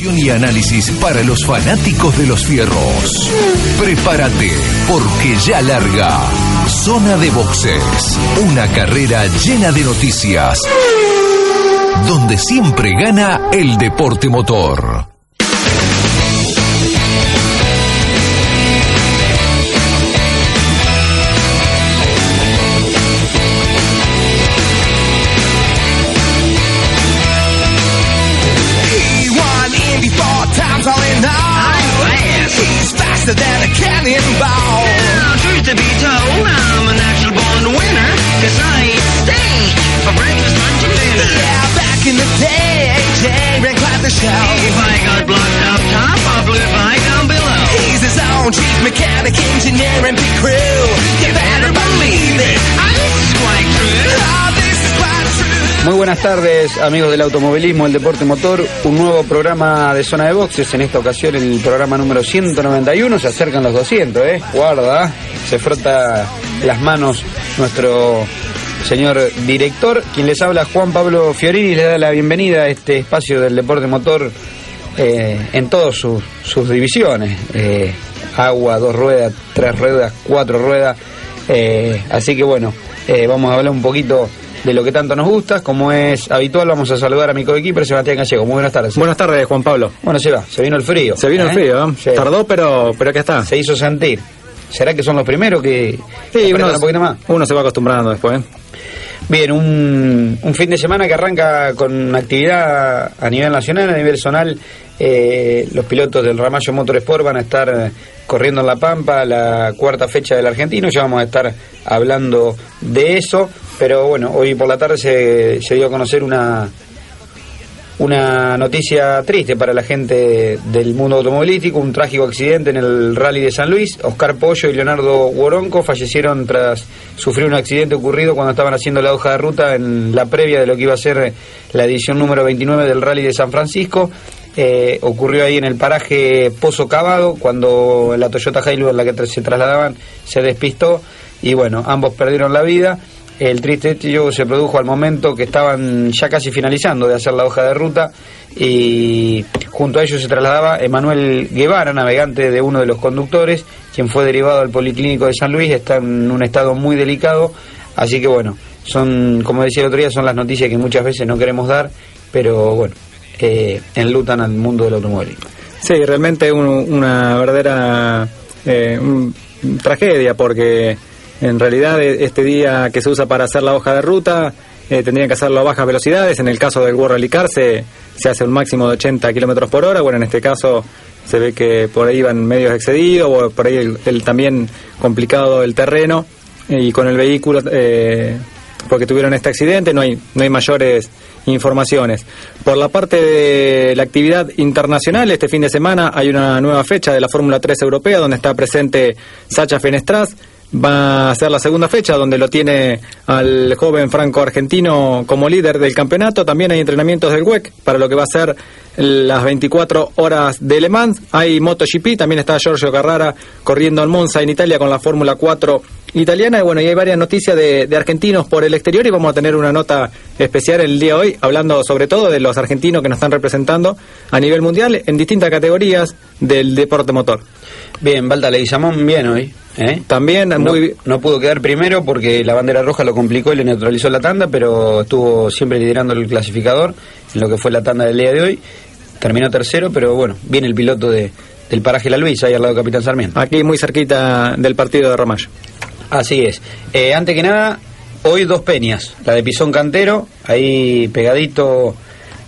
Y análisis para los fanáticos de los fierros. Prepárate, porque ya larga. Zona de boxes. Una carrera llena de noticias. Donde siempre gana el deporte motor. In the day, AJ ran quite the show. If I got blocked up top, I blew it right down below. He's his own chief mechanic, engineer, and pit crew. You better believe it. This is quite true. Oh, this is quite true. Muy buenas tardes, amigos del automovilismo, el deporte motor. Un nuevo programa de zona de boxes. En esta ocasión, el programa número 191. Se acercan los 200, ¿eh? Guarda, se frota las manos nuestro señor director. Quien les habla, Juan Pablo Fiorini, le da la bienvenida a este espacio del deporte motor eh, en todas sus, sus divisiones. Eh, agua, dos ruedas, tres ruedas, cuatro ruedas. Eh, así que bueno, vamos a hablar un poquito de lo que tanto nos gusta. Como es habitual, vamos a saludar a mi coequiper Sebastián Gallego. Muy buenas tardes. Buenas tardes, Juan Pablo. Bueno, se va, se vino el frío. Se vino el frío, ¿eh? Sí. Tardó, pero, pero aquí está. Se hizo sentir. ¿Será que son los primeros que Sí, uno, apretan un poquito más? uno se va acostumbrando después. ¿eh? Bien, un, un fin de semana que arranca con actividad a nivel nacional, a nivel zonal. Eh, los pilotos del Ramallo Motorsport van a estar corriendo en La Pampa la cuarta fecha del argentino. Ya vamos a estar hablando de eso. Pero bueno, hoy por la tarde se, se dio a conocer una, una noticia triste para la gente del mundo automovilístico, un trágico accidente en el rally de San Luis. Oscar Pollo y Leonardo Woronco fallecieron tras sufrir un accidente ocurrido cuando estaban haciendo la hoja de ruta en la previa de lo que iba a ser la edición número 29 del rally de San Francisco. Eh, ocurrió ahí en el paraje Pozo Cavado, cuando la Toyota Hilux en la que se trasladaban se despistó y bueno, ambos perdieron la vida. El triste hecho se produjo al momento que estaban ya casi finalizando de hacer la hoja de ruta y junto a ellos se trasladaba Emanuel Guevara, navegante de uno de los conductores, quien fue derivado al Policlínico de San Luis, está en un estado muy delicado, así que bueno, son, como decía el otro día, son las noticias que muchas veces no queremos dar, pero bueno, eh, enlutan al mundo del automovilismo. Sí, realmente un- una verdadera eh, tragedia porque en realidad e- este día que se usa para hacer la hoja de ruta eh, tendrían que hacerlo a bajas velocidades. En el caso del World Rally se, hace un máximo de 80 kilómetros por hora. Bueno, en este caso se ve que por ahí iban medios excedidos por ahí el, también complicado el terreno y con el vehículo eh, porque tuvieron este accidente no hay no hay mayores informaciones por la parte de la actividad internacional este fin de semana hay una nueva fecha de la Fórmula 3 europea donde está presente Sacha Fenestraz va a ser la segunda fecha donde lo tiene al joven franco argentino como líder del campeonato. También hay entrenamientos del WEC para lo que va a ser las 24 horas de Le Mans. Hay MotoGP también está Giorgio Carrara corriendo en Monza en Italia con la Fórmula 4 italiana y bueno y hay varias noticias de, de argentinos por el exterior y vamos a tener una nota especial el día de hoy hablando sobre todo de los argentinos que nos están representando a nivel mundial en distintas categorías del deporte motor Bien, Balta Leguizamón bien hoy. ¿eh? también No, muy no pudo quedar primero porque la bandera roja lo complicó y le neutralizó la tanda, pero estuvo siempre liderando el clasificador en lo que fue la tanda del día de hoy. Terminó tercero, pero bueno, viene el piloto de, del paraje La Luisa, ahí al lado de Capitán Sarmiento. aquí muy cerquita del partido de Ramallo Así es. Eh, antes que nada, hoy dos peñas. La de Pisón Cantero, ahí pegadito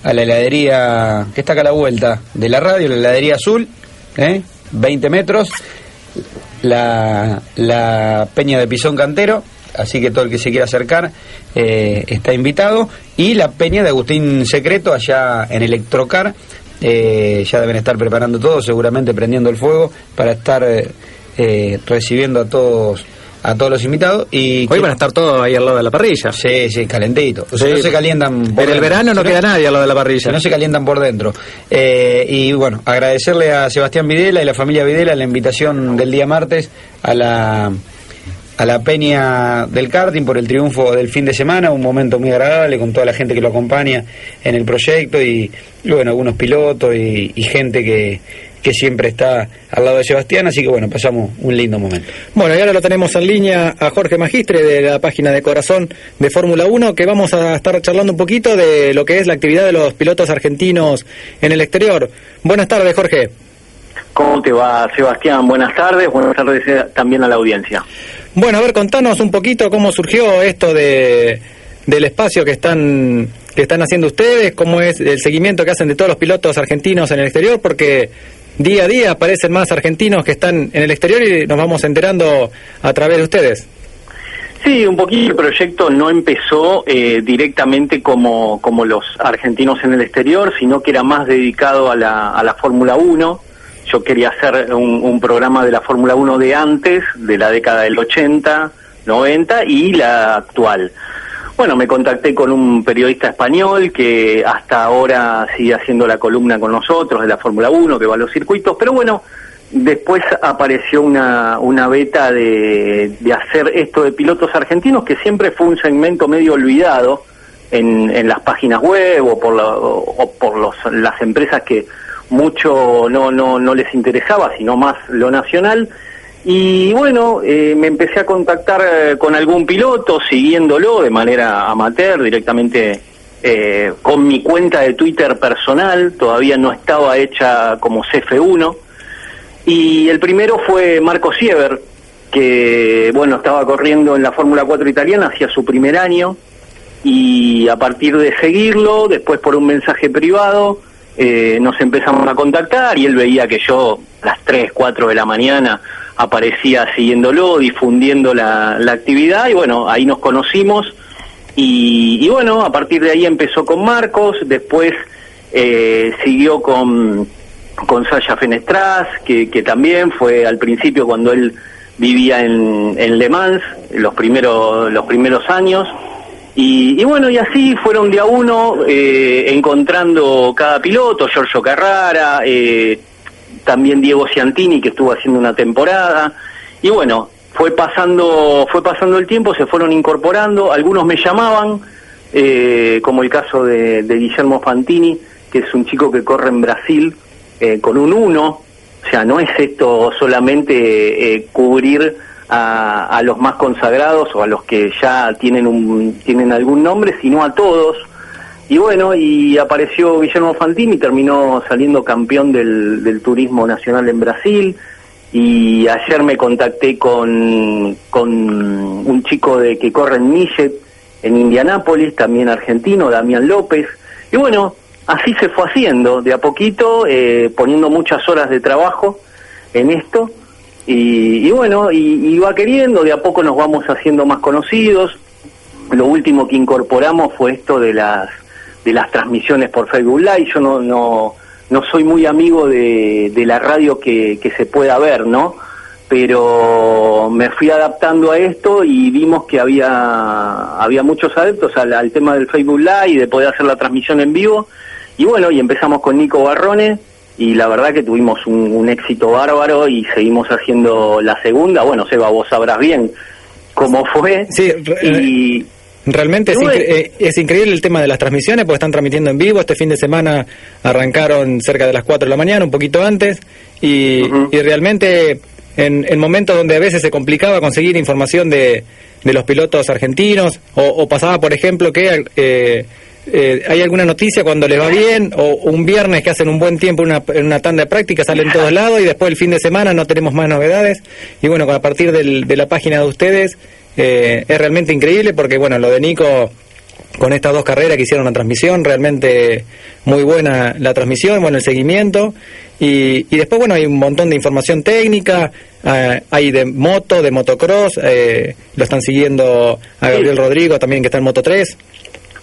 a la heladería que está acá a la vuelta de la radio, la heladería azul, ¿eh? 20 metros. La, la peña de Pisón Cantero, así que todo el que se quiera acercar eh, está invitado. Y la peña de Agustín Secreto, allá en Electrocar. Eh, ya deben estar preparando todo, seguramente prendiendo el fuego para estar eh, recibiendo a todos a todos los invitados y hoy van a estar todos ahí al lado de la parrilla sí sí calentito o sea, Sí. no se calientan por en el dentro. verano no queda nadie al lado de la parrilla no se calientan por dentro. Eh, y bueno, agradecerle a Sebastián Videla y la familia Videla la invitación del día martes a la a la peña del karting por el triunfo del fin de semana, un momento muy agradable con toda la gente que lo acompaña en el proyecto y, y bueno, algunos pilotos y, y gente que, que siempre está al lado de Sebastián, así que bueno, pasamos un lindo momento. Bueno, y ahora lo tenemos en línea a Jorge Magistre de la página de Corazón de Fórmula 1, que vamos a estar charlando un poquito de lo que es la actividad de los pilotos argentinos en el exterior. Buenas tardes, Jorge. ¿Cómo te va, Sebastián? Buenas tardes, buenas tardes eh, también a la audiencia. Bueno, a ver, contanos un poquito cómo surgió esto de del espacio que están que están haciendo ustedes, cómo es el seguimiento que hacen de todos los pilotos argentinos en el exterior, porque día a día aparecen más argentinos que están en el exterior y nos vamos enterando a través de ustedes. Sí, un poquito el proyecto no empezó eh, directamente como, como los argentinos en el exterior, sino que era más dedicado a la, a la Fórmula 1. Yo quería hacer un, un programa de la Fórmula 1 de antes, de la década del 80, 90 y la actual. Bueno, me contacté con un periodista español que hasta ahora sigue haciendo la columna con nosotros de la Fórmula 1, que va a los circuitos, pero bueno, después apareció una, una beta de, de hacer esto de pilotos argentinos, que siempre fue un segmento medio olvidado en, en las páginas web o por, la- por las empresas que mucho no, no, no les interesaba, sino más lo nacional. Y bueno, eh, me empecé a contactar eh, con algún piloto, siguiéndolo de manera amateur, directamente eh, con mi cuenta de Twitter personal, todavía no estaba hecha como CF1. Y el primero fue Marco Siever, que bueno, estaba corriendo en la Fórmula 4 italiana, hacía su primer año, y a partir de seguirlo, después por un mensaje privado, eh, nos empezamos a contactar y él veía que yo a las 3, 4 de la mañana aparecía siguiéndolo, difundiendo la, la actividad y bueno, ahí nos conocimos y, bueno, a partir de ahí empezó con Marcos, después eh, siguió con, con Sasha Fenestras, que, que también fue al principio cuando él vivía en, en Le Mans, los primeros, los primeros años. Y, y bueno, y así fueron de a uno eh, encontrando cada piloto, Giorgio Carrara, eh, también Diego Ciantini que estuvo haciendo una temporada. Y bueno, fue pasando, fue pasando el tiempo, se fueron incorporando, algunos me llamaban, eh, como el caso de, de Guillermo Fantini, que es un chico que corre en Brasil eh, con un 1, o sea, no es esto solamente eh, cubrir a, a los más consagrados o a los que ya tienen, un, tienen algún nombre, sino a todos. Y bueno, y apareció Guillermo Fantini, terminó saliendo campeón del, del turismo nacional en Brasil. Y ayer me contacté con, con un chico de que corre en Millet, en Indianápolis, también argentino, Damián López. Y bueno, así se fue haciendo, de a poquito, eh, poniendo muchas horas de trabajo en esto. Y, bueno, y, va queriendo, de a poco nos vamos haciendo más conocidos. Lo último que incorporamos fue esto de las de las transmisiones por Facebook Live. Yo no no, no soy muy amigo de, de la radio que, que se pueda ver, ¿no? Pero me fui adaptando a esto y vimos que había había muchos adeptos al, tema del Facebook Live de poder hacer la transmisión en vivo. Y bueno, y empezamos con Nico Barrone y la verdad que tuvimos un, un éxito bárbaro y seguimos haciendo la segunda. Bueno, Seba, vos sabrás bien cómo fue. Sí, y Realmente es, incre- eh, es increíble el tema de las transmisiones porque están transmitiendo en vivo. Este fin de semana arrancaron cerca de las 4 de la mañana, un poquito antes. Y realmente en, en momentos donde a veces se complicaba conseguir información de, de los pilotos argentinos o, o pasaba, por ejemplo, que eh, eh, hay alguna noticia cuando les va bien o un viernes que hacen un buen tiempo en una, en una tanda de práctica, salen todos lados y después el fin de semana no tenemos más novedades. Y bueno, a partir del- de la página de ustedes eh, es realmente increíble porque, bueno, lo de Nico con estas dos carreras que hicieron la transmisión, realmente muy buena la transmisión, bueno, el seguimiento. Y, y después, bueno, hay un montón de información técnica, eh, hay de moto, de motocross, eh, lo están siguiendo a Gabriel Rodrigo también que está en Moto 3.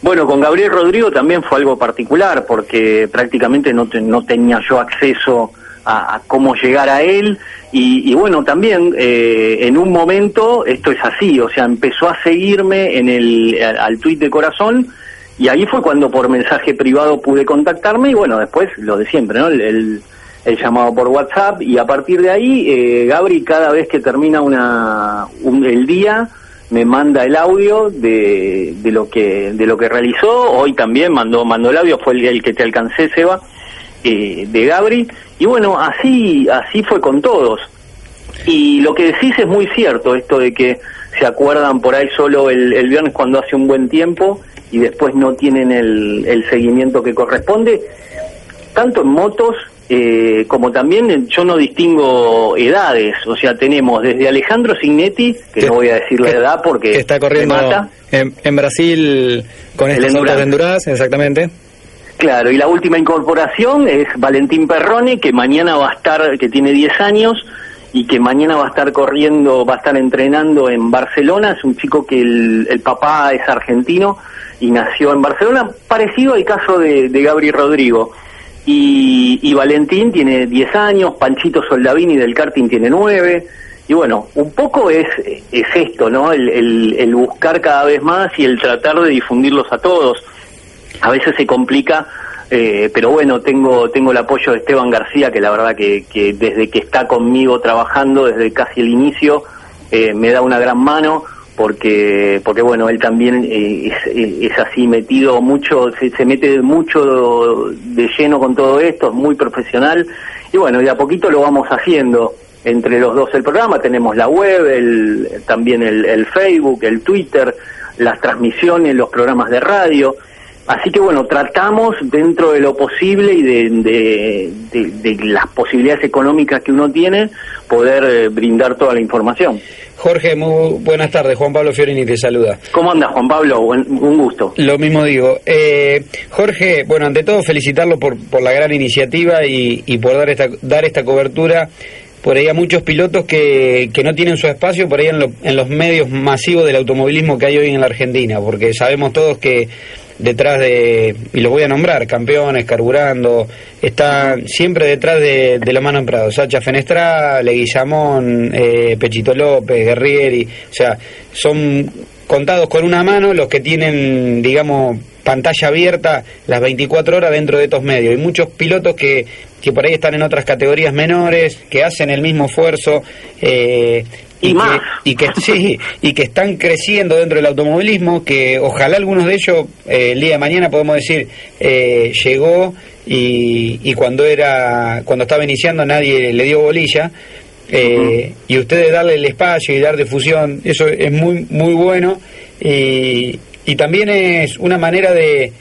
Bueno, con Gabriel Rodrigo también fue algo particular porque prácticamente no, te- no tenía yo acceso a, cómo llegar a él y, bueno, también eh, en un momento esto es así, o sea, empezó a seguirme en el, al, al tuit de corazón y ahí fue cuando por mensaje privado pude contactarme y bueno, después lo de siempre, ¿no? El llamado por WhatsApp y a partir de ahí eh, Gabri cada vez que termina una un- el día me manda el audio de, de lo que de lo que realizó. Hoy también mandó mandó el audio fue el, que te alcancé Seba eh, de Gabri. Y bueno así así fue con todos. Y lo que decís es muy cierto esto de que se acuerdan por ahí solo el, el viernes cuando hace un buen tiempo y después no tienen el, el seguimiento que corresponde. Tanto en motos eh, como también en- yo no distingo edades, o sea, tenemos desde Alejandro Signetti, que no voy a decir la edad porque que está corriendo me mata, en, en Brasil con estas autos de. Endurance, exactamente. Claro, y la última incorporación es Valentín Perrone, que mañana va a estar, que tiene 10 años, y que mañana va a estar corriendo, va a estar entrenando en Barcelona. Es un chico que el, el papá es argentino y nació en Barcelona, parecido al caso de, de Gabri Rodrigo. Y, Valentín tiene 10 años, Panchito Soldavini del karting tiene 9. Y bueno, un poco es, es esto, ¿no? El, buscar cada vez más y el tratar de difundirlos a todos a veces se complica, eh, pero bueno, tengo tengo el apoyo de Esteban García, que la verdad que, que desde que está conmigo trabajando, desde casi el inicio, eh, me da una gran mano, porque porque bueno, él también eh, es, así metido mucho, se, se mete mucho de lleno con todo esto, es muy profesional, y bueno, de a poquito lo vamos haciendo. Entre los dos el programa, tenemos la web, el, también el, el Facebook, el Twitter, las transmisiones, los programas de radio. Así que bueno, tratamos dentro de lo posible y de, de- de- de las posibilidades económicas que uno tiene, poder eh, brindar toda la información. Jorge, muy buenas tardes. Juan Pablo Fiorini te saluda. ¿Cómo anda Juan Pablo? Buen- un gusto. Lo mismo digo. Eh, Jorge, bueno, ante todo felicitarlo por, por la gran iniciativa y, y por dar esta, dar esta cobertura por ahí a muchos pilotos que, que no tienen su espacio por ahí en, lo- en los medios masivos del automovilismo que hay hoy en la Argentina, porque sabemos todos que detrás de, y los voy a nombrar, campeones, carburando, están siempre detrás de, de la mano en Prado, Sacha Fenestra, Leguizamón, eh, Pechito López, Guerrieri, o sea, son contados con una mano los que tienen, digamos, pantalla abierta las 24 horas dentro de estos medios. Y muchos pilotos que, que por ahí están en otras categorías menores, que hacen el mismo esfuerzo. eh, Y que- más. y que sí y que están creciendo dentro del automovilismo que ojalá algunos de ellos eh, el día de mañana podemos decir eh, llegó y, y cuando era cuando estaba iniciando nadie le dio bolilla eh, y ustedes darle el espacio y dar difusión eso es muy muy bueno y, y también es una manera de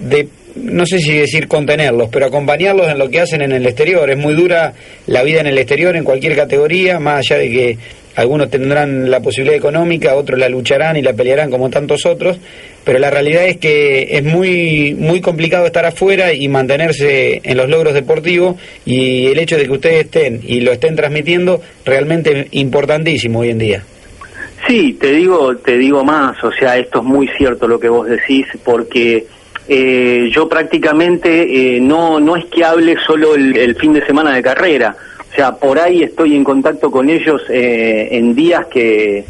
de no sé si decir contenerlos, pero acompañarlos en lo que hacen en el exterior. Es muy dura la vida en el exterior en cualquier categoría, más allá de que algunos tendrán la posibilidad económica, otros la lucharán y la pelearán como tantos otros, pero la realidad es que es muy muy complicado estar afuera y mantenerse en los logros deportivos y el hecho de que ustedes estén y lo estén transmitiendo realmente importantísimo hoy en día. Sí, te digo, te digo más, o sea, esto es muy cierto lo que vos decís, porque eh, yo prácticamente eh, no no es que hable solo el, el fin de semana de carrera, o sea, por ahí estoy en contacto con ellos eh, en días que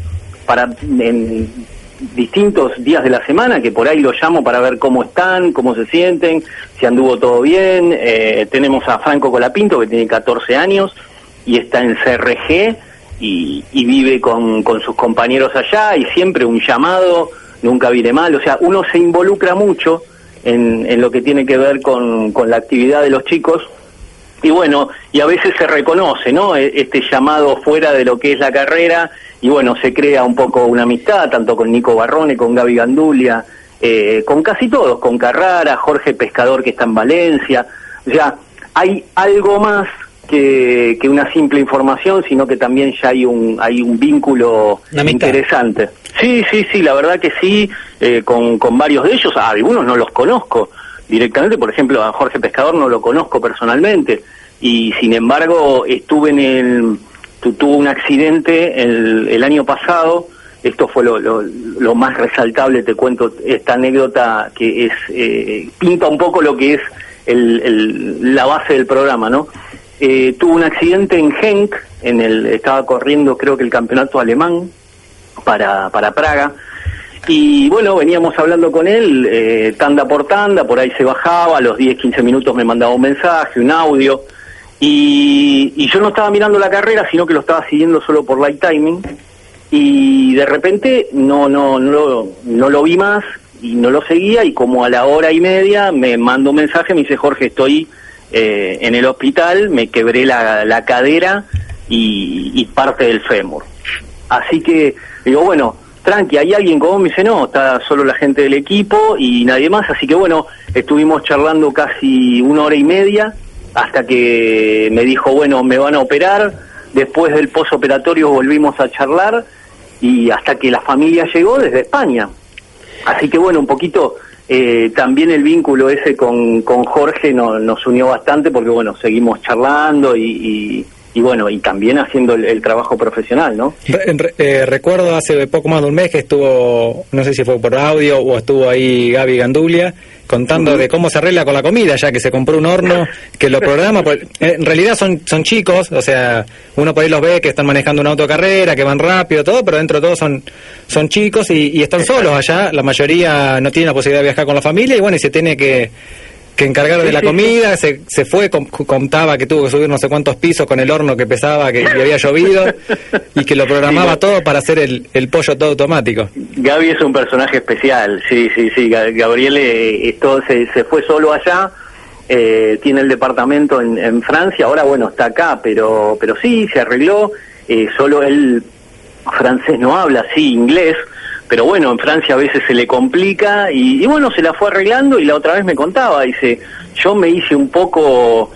para en distintos días de la semana que por ahí los llamo para ver cómo están, cómo se sienten, si anduvo todo bien. Eh, tenemos a Franco Colapinto que tiene 14 años y está en CRG y, y vive con, con sus compañeros allá y siempre un llamado, nunca viene mal. O sea, uno se involucra mucho en, en lo que tiene que ver con, con la actividad de los chicos y bueno, y a veces se reconoce, ¿no? E- Este llamado fuera de lo que es la carrera, y bueno, se crea un poco una amistad, tanto con Nico Barrone, con Gaby Gandulia, eh, con casi todos, con Carrara, Jorge Pescador que está en Valencia. O sea, hay algo más que, que una simple información, sino que también ya hay un, hay un vínculo interesante. Sí, sí, sí, la verdad que sí, eh, con, con varios de ellos, a algunos no los conozco directamente, por ejemplo, a Jorge Pescador no lo conozco personalmente, y sin embargo estuve en el, tu- tuvo un accidente el, el año pasado, esto fue lo, lo, más resaltable, te cuento esta anécdota que es eh, pinta un poco lo que es el, el- la base del programa, ¿no? Eh, tuvo un accidente en Genk, en el, estaba corriendo creo que el campeonato alemán para, para Praga, y bueno, veníamos hablando con él, eh, tanda por tanda, por ahí se bajaba, a los 10, 15 minutos me mandaba un mensaje, un audio, Y, y yo no estaba mirando la carrera, sino que lo estaba siguiendo solo por light timing. Y de repente no, no, no, no lo vi más y no lo seguía. Y como a la hora y media me mandó un mensaje, me dice Jorge, estoy eh, en el hospital, me quebré la, la cadera y parte del fémur. Así que digo, bueno, tranqui, hay alguien como me dice, no, está solo la gente del equipo y nadie más. Así que bueno, estuvimos charlando casi una hora y media hasta que me dijo, bueno, me van a operar. Después del posoperatorio volvimos a charlar y hasta que la familia llegó desde España. Así que bueno, un poquito eh, también el vínculo ese con, con Jorge no- nos unió bastante porque bueno, seguimos charlando y- y bueno, y también haciendo el, el trabajo profesional, ¿no? Re- re- eh, recuerdo hace poco más de un mes que estuvo, no sé si fue por audio o estuvo ahí Gaby Gandulia contando de cómo se arregla con la comida, ya que se compró un horno, que lo programa. por- eh, en realidad son, son chicos, o sea, uno por ahí los ve que están manejando una autocarrera, que van rápido, todo, pero dentro de todo son, son chicos y, y están solos allá. La mayoría no tiene la posibilidad de viajar con la familia y bueno, y se tiene que, que encargar de la comida, se, se fue, contaba que tuvo que subir no sé cuántos pisos con el horno que pesaba, que, que había llovido y que lo programaba todo para hacer el, el pollo todo automático. Gaby es un personaje especial, sí, sí, sí. Ga- Gabriel eh, esto se, se fue solo allá, eh, tiene el departamento en, en Francia, ahora bueno, está acá, pero, pero sí, se arregló, eh, solo él francés no habla, sí, inglés, pero bueno, en Francia a veces se le complica y, y bueno, se la fue arreglando y la otra vez me contaba, dice, yo me hice un poco,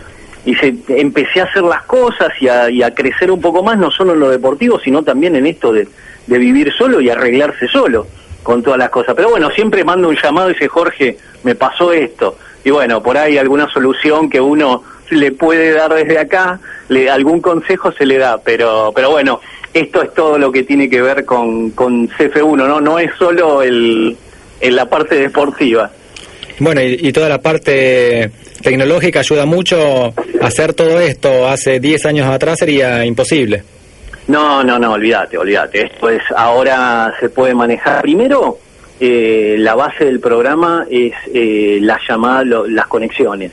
dice, empecé a hacer las cosas y a, y a crecer un poco más, no solo en lo deportivo, sino también en esto de, de vivir solo y arreglarse solo con todas las cosas. Pero bueno, siempre mando un llamado y dice, Jorge, me pasó esto. Y bueno, por ahí alguna solución que uno le puede dar desde acá, le, algún consejo se le da, pero, pero bueno, esto es todo lo que tiene que ver con, con CF1, ¿no? No es solo el, en la parte deportiva. Bueno, y, y toda la parte tecnológica ayuda mucho. Hacer todo esto hace 10 años atrás sería imposible. No, no, no, olvídate, olvídate. Esto es, ahora se puede manejar. Primero, eh, la base del programa es eh, la llamada, lo- las conexiones.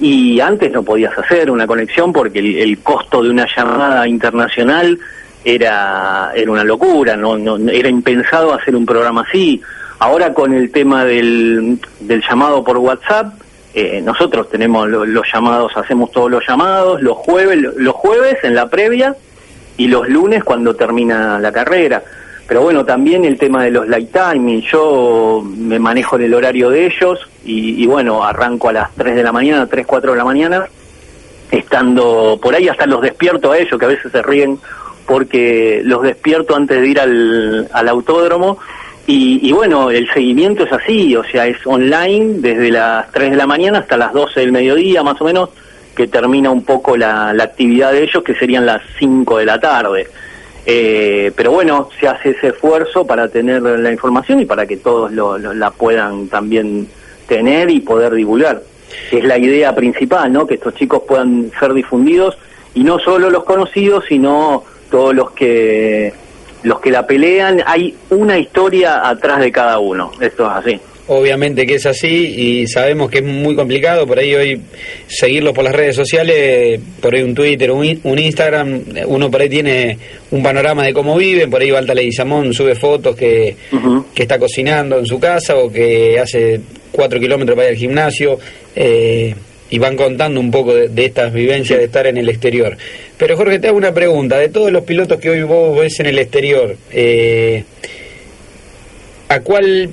Y antes no podías hacer una conexión porque el, el costo de una llamada internacional era, era una locura, no, no, era impensado hacer un programa así. Ahora con el tema del, del llamado por WhatsApp, eh, nosotros tenemos lo- los llamados, hacemos todos los llamados, los jueves, los jueves en la previa y los lunes cuando termina la carrera. Pero bueno, también el tema de los light timing, yo me manejo en el horario de ellos y, y bueno, arranco a las 3 de la mañana, 3, 4 de la mañana, estando por ahí hasta los despierto a ellos, que a veces se ríen porque los despierto antes de ir al, al autódromo y, bueno, el seguimiento es así, o sea, es online desde las 3 de la mañana hasta las 12 del mediodía más o menos, que termina un poco la, la actividad de ellos, que serían las 5 de la tarde. Eh, pero bueno, se hace ese esfuerzo para tener la información y para que todos lo- lo- la puedan también tener y poder divulgar. Es la idea principal, ¿no? Que estos chicos puedan ser difundidos y no solo los conocidos, sino todos los que los que la pelean. Hay una historia atrás de cada uno. Esto es así. Obviamente que es así y sabemos que es muy complicado, por ahí hoy seguirlos por las redes sociales, por ahí un Twitter, un, un Instagram, uno por ahí tiene un panorama de cómo viven, por ahí Balta Leguizamón sube fotos que, que está cocinando en su casa o que hace cuatro kilómetros para ir al gimnasio eh, y van contando un poco de, de estas vivencias de estar en el exterior. Pero Jorge, te hago una pregunta, de todos los pilotos que hoy vos ves en el exterior, eh, ¿a cuál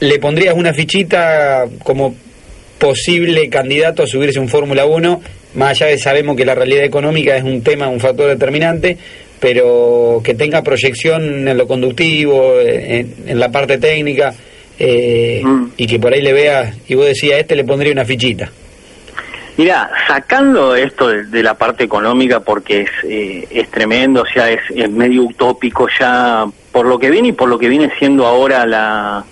le pondrías una fichita como posible candidato a subirse un Fórmula 1? Más allá de sabemos que la realidad económica es un tema, un factor determinante, pero que tenga proyección en lo conductivo, en, en la parte técnica, eh, Mm. y que por ahí le veas, y vos decías, a este le pondría una fichita. Mira, sacando esto de, la parte económica porque es, eh, es tremendo, o sea, es, medio utópico ya por lo que viene y por lo que viene siendo ahora la,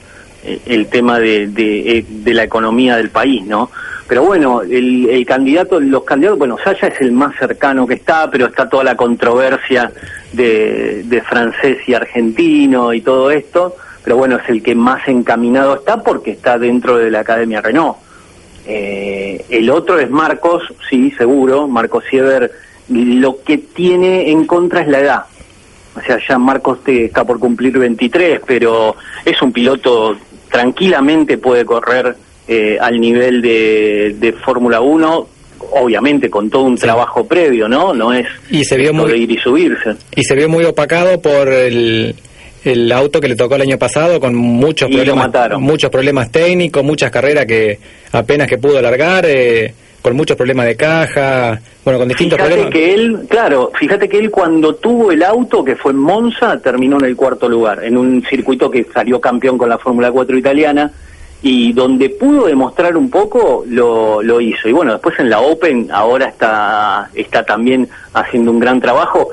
eh, el tema eh, de la economía del país, ¿no? Pero bueno, el, el candidato, los candidatos, bueno, Saya es el más cercano que está, pero está toda la controversia de francés y argentino y todo esto, pero bueno, es el que más encaminado está porque está dentro de la Academia Renault. Eh, el otro es Marcos, sí, seguro. Marcos Siever, lo que tiene en contra es la edad. O sea, ya Marcos te está por cumplir 23, pero es un piloto tranquilamente puede correr eh, al nivel de, de Fórmula 1, obviamente con todo un trabajo previo, ¿no? No es Y se vio muy- ir y subirse. Y se vio muy opacado por el, el auto que le tocó el año pasado con muchos Y problemas muchos problemas técnicos, muchas carreras que apenas que pudo largar, eh, con muchos problemas de caja, bueno, con distintos Fíjate problemas. que él, claro, fíjate que él cuando tuvo el auto, que fue en Monza, terminó en el cuarto lugar, en un circuito que salió campeón con la Fórmula 4 italiana, y donde pudo demostrar un poco, lo, lo hizo. Y bueno, después en la Open, ahora está, está también haciendo un gran trabajo.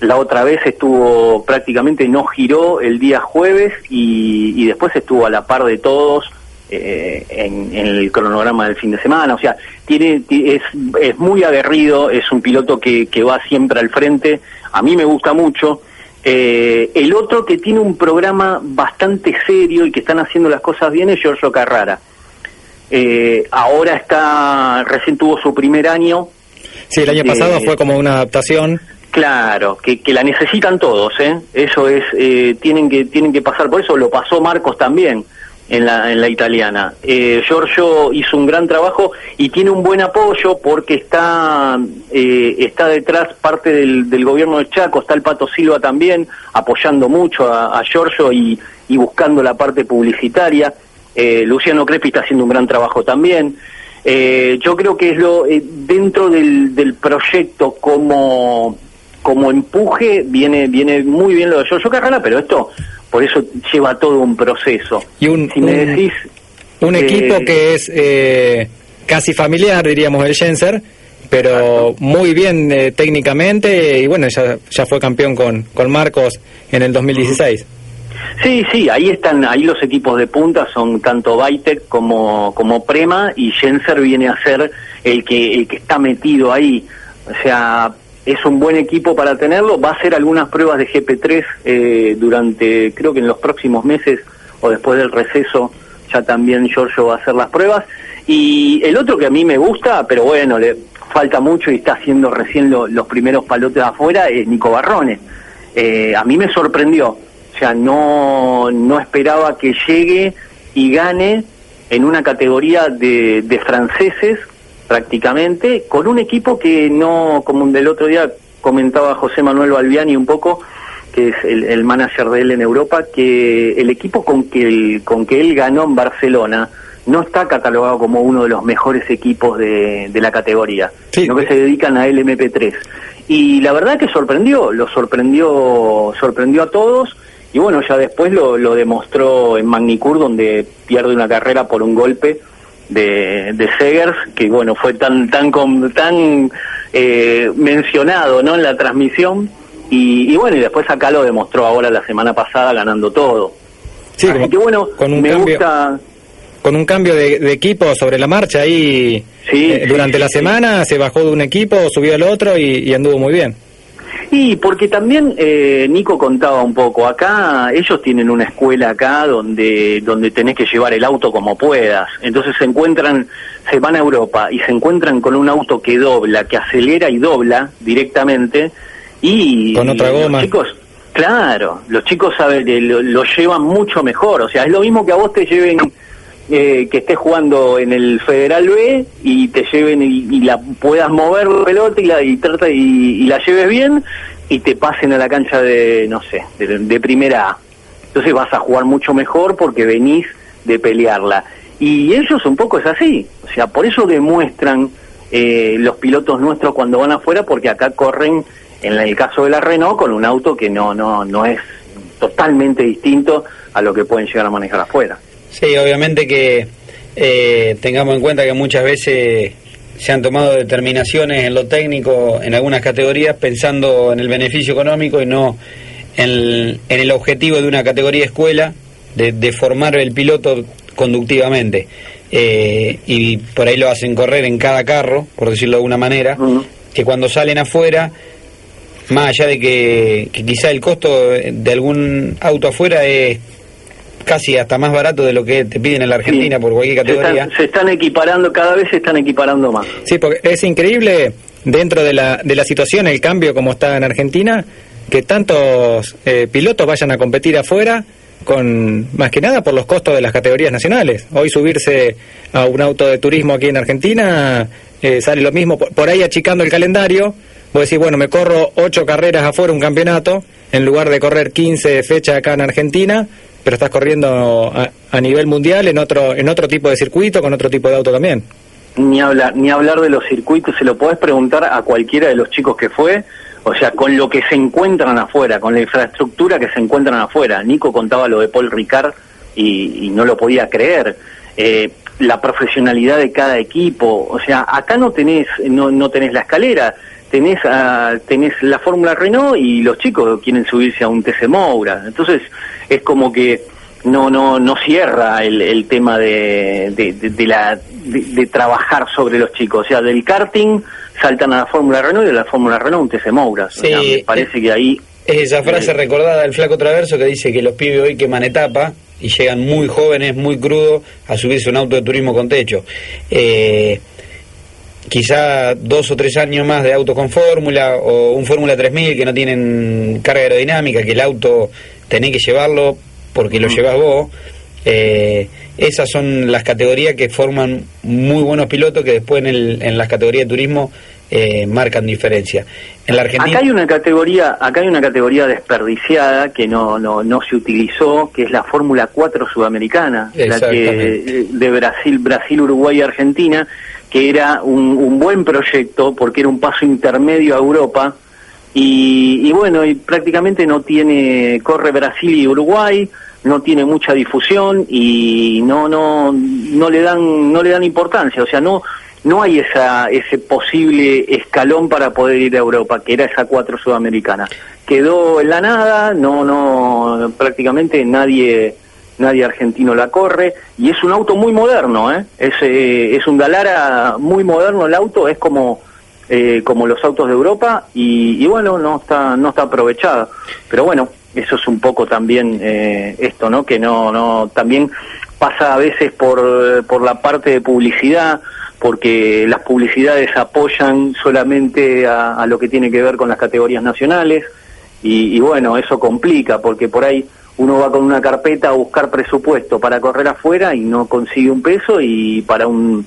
La otra vez estuvo prácticamente, no giró el día jueves y, y después estuvo a la par de todos eh, en, en el cronograma del fin de semana. O sea, tiene, ti- es, es muy aguerrido, es un piloto que, que va siempre al frente. A mí me gusta mucho. Eh, el otro que tiene un programa bastante serio y que están haciendo las cosas bien es Giorgio Carrara. Eh, ahora está, recién tuvo su primer año, Sí, el año pasado fue como una adaptación. Claro, que, la necesitan todos, ¿eh? Eso es, eh, tienen que tienen que pasar por eso. Lo pasó Marcos también en la en la italiana. Eh, Giorgio hizo un gran trabajo y tiene un buen apoyo porque está eh, está detrás parte del, gobierno de Chaco, está el Pato Silva también apoyando mucho a, Giorgio y, buscando la parte publicitaria. Luciano Crespi está haciendo un gran trabajo también. Yo creo que es lo dentro del, del proyecto como como empuje viene viene muy bien lo de Giorgio Carrera, pero esto por eso lleva todo un proceso. Y un- si me un- decís Un eh, equipo que es eh, casi familiar, diríamos, el Jenser, pero muy bien eh, técnicamente y bueno, ya, ya fue campeón con, con Marcos en el 2016. Sí, sí, ahí están, ahí los equipos de punta son tanto Baitek como, como Prema y Jenser viene a ser el que, el que está metido ahí. O sea, es un buen equipo para tenerlo. Va a hacer algunas pruebas de GP3 eh, durante, creo que en los próximos meses o después del receso, ya también Giorgio va a hacer las pruebas. Y el otro que a mí me gusta, pero bueno, le falta mucho y está haciendo recién lo- los primeros palotes afuera, es Nico Barrone. Eh, a mí me sorprendió. O sea, no, no esperaba que llegue y gane en una categoría de, de franceses prácticamente, con un equipo que no, como del otro día comentaba José Manuel Balbiani un poco, que es el, el manager de él en Europa, que el equipo con que, él- con que él ganó en Barcelona no está catalogado como uno de los mejores equipos de, de la categoría, Sí. sino que se dedican a LMP3. Y la verdad que sorprendió, lo sorprendió, sorprendió a todos, y bueno, ya después lo, lo demostró en Magnicur, donde pierde una carrera por un golpe de, de Segers, que bueno, fue tan tan tan eh, mencionado ¿no? en la transmisión, y, y bueno, y después acá lo demostró ahora la semana pasada ganando todo. Sí, Así que bueno, con un me cambio, gusta... con un cambio de, de equipo sobre la marcha ahí Sí, eh, durante sí, la sí. semana se bajó de un equipo, subió al otro y, y anduvo muy bien. Y porque también eh, Nico contaba un poco, acá ellos tienen una escuela acá donde, donde tenés que llevar el auto como puedas. Entonces se encuentran, se van a Europa y se encuentran con un auto que dobla, que acelera y dobla directamente. Y Con otra los goma. chicos, claro, los chicos saben, eh, lo, lo llevan mucho mejor. O sea, es lo mismo que a vos te lleven eh, que estés jugando en el Federal B y te lleven y, la puedas mover la pelota y la y, trata, y, y la lleves bien y te pasen a la cancha de no sé de, de primera A. Entonces vas a jugar mucho mejor porque venís de pelearla. Y ellos un poco es así. O sea por eso demuestran eh, los pilotos nuestros cuando van afuera porque acá corren en el caso de la Renault con un auto que no no no es totalmente distinto a lo que pueden llegar a manejar afuera Sí, obviamente que eh, tengamos en cuenta que muchas veces se han tomado determinaciones en lo técnico en algunas categorías pensando en el beneficio económico y no en, en el objetivo de una categoría escuela de, de formar el piloto conductivamente. Eh, y por ahí lo hacen correr en cada carro, por decirlo de alguna manera, que cuando salen afuera más allá de que, que quizá el costo de algún auto afuera es casi hasta más barato de lo que te piden en la Argentina Sí. por cualquier Se categoría. están, se están equiparando, cada vez se están equiparando más. Sí, porque es increíble dentro de la, de la situación, el cambio como está en Argentina, que tantos eh, pilotos vayan a competir afuera con más que nada por los costos de las categorías nacionales. Hoy subirse a un auto de turismo aquí en Argentina eh, sale lo mismo, por, por ahí achicando el calendario, vos decís, bueno, me corro ocho carreras afuera un campeonato, en lugar de correr 15 fechas acá en Argentina, pero estás corriendo a, a nivel mundial en otro, en otro tipo de circuito, con otro tipo de auto también. Ni hablar, ni hablar de los circuitos, se lo podés preguntar a cualquiera de los chicos que fue, o sea, con lo que se encuentran afuera, con la infraestructura que se encuentran afuera. Nico contaba lo de Paul Ricard y, y no lo podía creer. Eh, la profesionalidad de cada equipo, o sea, acá no tenés, no, no tenés la escalera, tenés, ah, tenés la Fórmula Renault y los chicos quieren subirse a un TC Moura. Entonces, es como que no no no cierra el, el tema de, de, de- de la de, trabajar sobre los chicos o sea del karting saltan a la Fórmula Renault y de la Fórmula Renault un TC Moura O sea, Sí, me parece que ahí Es esa frase Eh, recordada del flaco Traverso que dice que los pibes hoy queman etapa y llegan muy jóvenes, muy crudos, a subirse a un auto de turismo con techo. Eh, quizá dos o tres años más de auto con fórmula o un Fórmula 3000 que no tienen carga aerodinámica, que el auto tenés que llevarlo porque lo llevas vos. Eh, esas son las categorías que forman muy buenos pilotos que después en, el- en las categorías de turismo eh, marcan diferencia. En la Argentina... acá hay una categoría acá hay una categoría desperdiciada que no no no se utilizó que es la Fórmula 4 sudamericana la que eh, de Brasil Brasil Uruguay y Argentina era un, un buen proyecto porque era un paso intermedio a Europa y, y bueno, y prácticamente no tiene, corre Brasil y Uruguay, no tiene mucha difusión y no, no, no le dan, no le dan importancia, o sea, no, no hay esa, ese posible escalón para poder ir a Europa, que era esa cuatro sudamericana. Quedó en la nada, no, no, prácticamente nadie, nadie argentino la corre y es un auto muy moderno, ¿eh? es, eh, es un Dalara muy moderno el auto, es como eh, como los autos de Europa y, y bueno no está no está aprovechada pero bueno eso es un poco también eh, esto no que no no también pasa a veces por por la parte de publicidad porque las publicidades apoyan solamente a, a lo que tiene que ver con las categorías nacionales y, y bueno eso complica porque por ahí uno va con una carpeta a buscar presupuesto para correr afuera y no consigue un peso y para un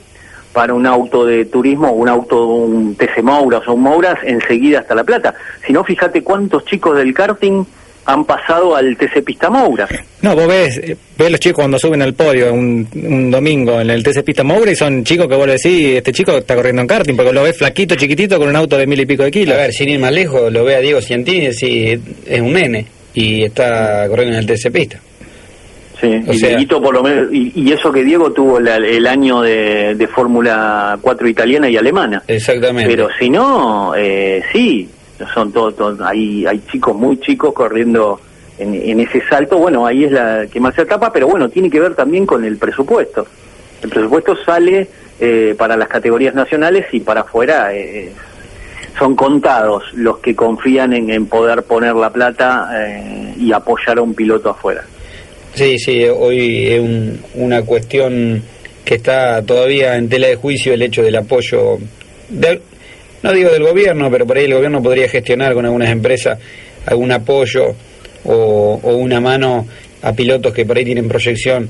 para un auto de turismo, un auto, un TC Mouras o un Mouras, enseguida hasta La Plata. Si no, fíjate cuántos chicos del karting han pasado al TC Pista Mouras. No, vos ves, eh, ves los chicos cuando suben al podio un, un domingo en el TC Pista Moura y son chicos que vos le decís, este chico está corriendo en karting, porque lo ves flaquito, chiquitito, con un auto de mil y pico de kilos. A ver, sin ir más lejos, lo ve a Diego Ciantini y decís, es un nene y está corriendo en el TC Pista. Sí, O y sea- Dieguito por lo menos, y, y eso que Diego tuvo la- el año de, de Fórmula 4 italiana y alemana. Exactamente. Pero si no, eh, sí, son todos, hay, hay chicos muy chicos corriendo en, en ese salto. Bueno, ahí es la que más se etapa, pero bueno, tiene que ver también con el presupuesto. El presupuesto sale eh, para las categorías nacionales y para afuera eh, son contados los que confían en, poder poner la plata eh, y apoyar a un piloto afuera. Sí, sí, hoy es un- una cuestión que está todavía en tela de juicio el hecho del apoyo, no digo del gobierno, pero por ahí el gobierno podría gestionar con algunas empresas algún apoyo o una mano a pilotos que por ahí tienen proyección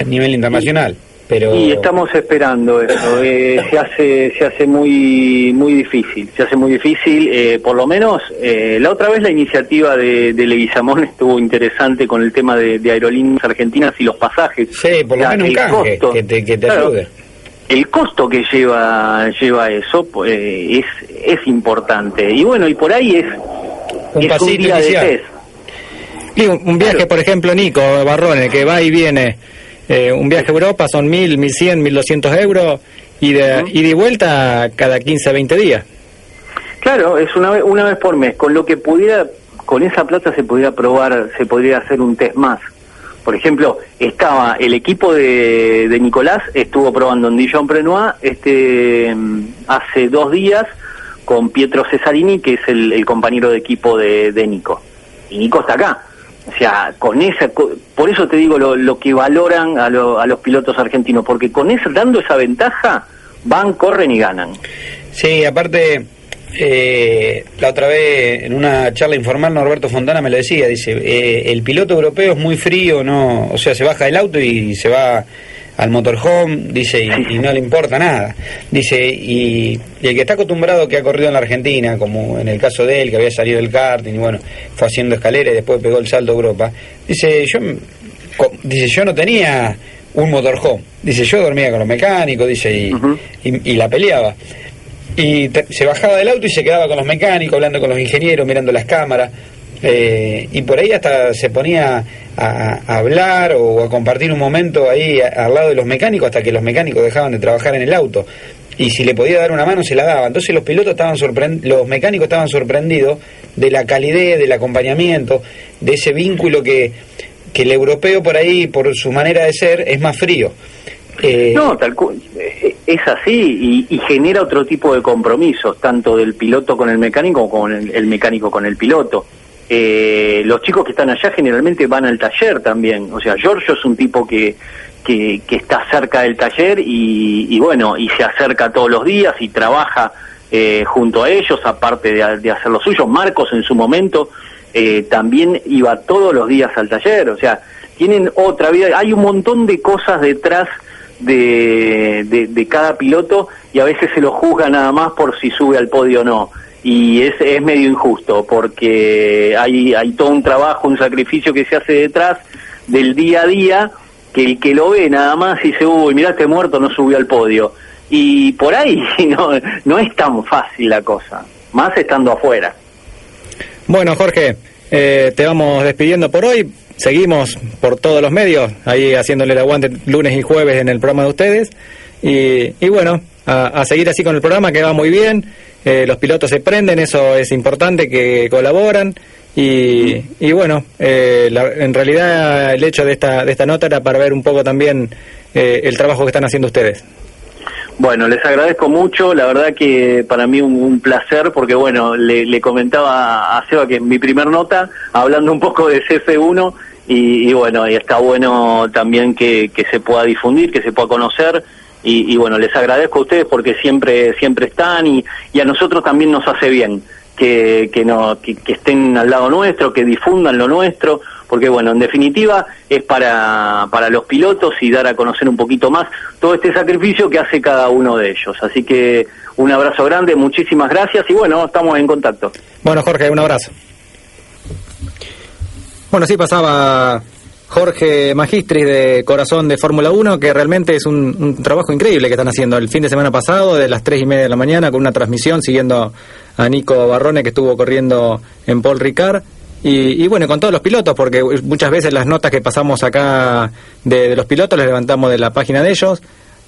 a nivel internacional. Pero Y estamos esperando eso. eh, se hace se hace muy muy difícil. Se hace muy difícil. eh, por lo menos eh, la otra vez la iniciativa de, de Leguizamón estuvo interesante con el tema de, de aerolíneas argentinas y los pasajes. sí, por lo Ya, menos un el canje costo. que te, que te Claro, ayude. El costo que lleva lleva eso pues, eh, es es importante. Y bueno, y por ahí es Un es pasito día inicial. de test. Y un, un viaje, por ejemplo, Nico Barrone, que va y viene, eh, un viaje a Europa son mil, mil cien, mil doscientos euros, y de, y de vuelta cada 15 a 20 días. Claro, es una vez, una vez por mes. Con lo que pudiera, con esa plata se podría probar, se podría hacer un test más. Por ejemplo, estaba el equipo de, de Nicolás, estuvo probando en Dijon Prenois este, hace dos días con Pietro Cesarini, que es el, el compañero de equipo de, de Nico. Y Nico está acá. O sea, con esa, por eso te digo lo, lo que valoran a, lo- a los pilotos argentinos, porque con esa, dando esa ventaja, van, corren y ganan. Sí, aparte, eh, la otra vez en una charla informal Norberto Fontana me lo decía, dice, eh, el piloto europeo es muy frío, no, o sea, se baja del auto y se va al motorhome, dice, y, y no le importa nada. Dice, y, y el que está acostumbrado que ha corrido en la Argentina, como en el caso de él, que había salido del karting y bueno, fue haciendo escalera y después pegó el salto a Europa, dice, yo, dice, yo no tenía un motorhome, dice, yo dormía con los mecánicos, dice, y, y- y la peleaba. Y te- se bajaba del auto y se quedaba con los mecánicos, hablando con los ingenieros, mirando las cámaras. Eh, y por ahí hasta se ponía a, hablar o a compartir un momento ahí al lado de los mecánicos hasta que los mecánicos dejaban de trabajar en el auto. Y si le podía dar una mano, se la daba. Entonces los pilotos estaban sorprend- los mecánicos estaban sorprendidos de la calidez, del acompañamiento, de ese vínculo que, que el europeo por ahí, por su manera de ser, es más frío. Eh, No, tal cu- eh, es así y, y genera otro tipo de compromisos, tanto del piloto con el mecánico como el mecánico con el piloto. Eh, los chicos que están allá generalmente van al taller también, o sea, Giorgio es un tipo que, que, está cerca del taller y, bueno, y se acerca todos los días y trabaja eh, junto a ellos, aparte de, hacer lo suyo. Marcos en su momento eh, también iba todos los días al taller, o sea, tienen otra vida, hay un montón de cosas detrás de, de, de cada piloto y a veces se lo juzga nada más por si sube al podio o no. Y es, es medio injusto porque hay, hay todo un trabajo, un sacrificio que se hace detrás del día a día que el que lo ve nada más y dice, uy, mirá este muerto no subió al podio. Y por ahí no, no es tan fácil la cosa, más estando afuera. Bueno, Jorge, eh, te vamos despidiendo por hoy. Seguimos por todos los medios, ahí haciéndole el aguante lunes y jueves en el programa de ustedes. Y, y bueno, a seguir así con el programa que va muy bien. Eh, los pilotos se prenden, eso es importante, que colaboran. Y, y bueno, eh, la- en realidad el hecho de esta, de esta nota era para ver un poco también eh, el trabajo que están haciendo ustedes. Bueno, les agradezco mucho, la verdad que para mí un, placer, porque bueno, le, comentaba a Seba que en mi primer nota, hablando un poco de CF1, y, y bueno, y está bueno también que se pueda difundir, que se pueda conocer, y, y bueno, les agradezco a ustedes porque siempre, siempre están, y, y a nosotros también nos hace bien que, que, no, que, que estén al lado nuestro, que difundan lo nuestro, porque bueno, en definitiva es para, para los pilotos y dar a conocer un poquito más todo este sacrificio que hace cada uno de ellos. Así que un abrazo grande, muchísimas gracias y bueno, estamos en contacto. Bueno, Jorge, un abrazo. Bueno, sí pasaba Jorge Magistris de Corazón de Fórmula 1, que realmente es un, trabajo increíble que están haciendo el fin de semana pasado, de las 3 y media de la mañana, con una transmisión siguiendo a Nico Barrone, que estuvo corriendo en Paul Ricard. Y, bueno, con todos los pilotos, porque muchas veces las notas que pasamos acá de, los pilotos las levantamos de la página de ellos.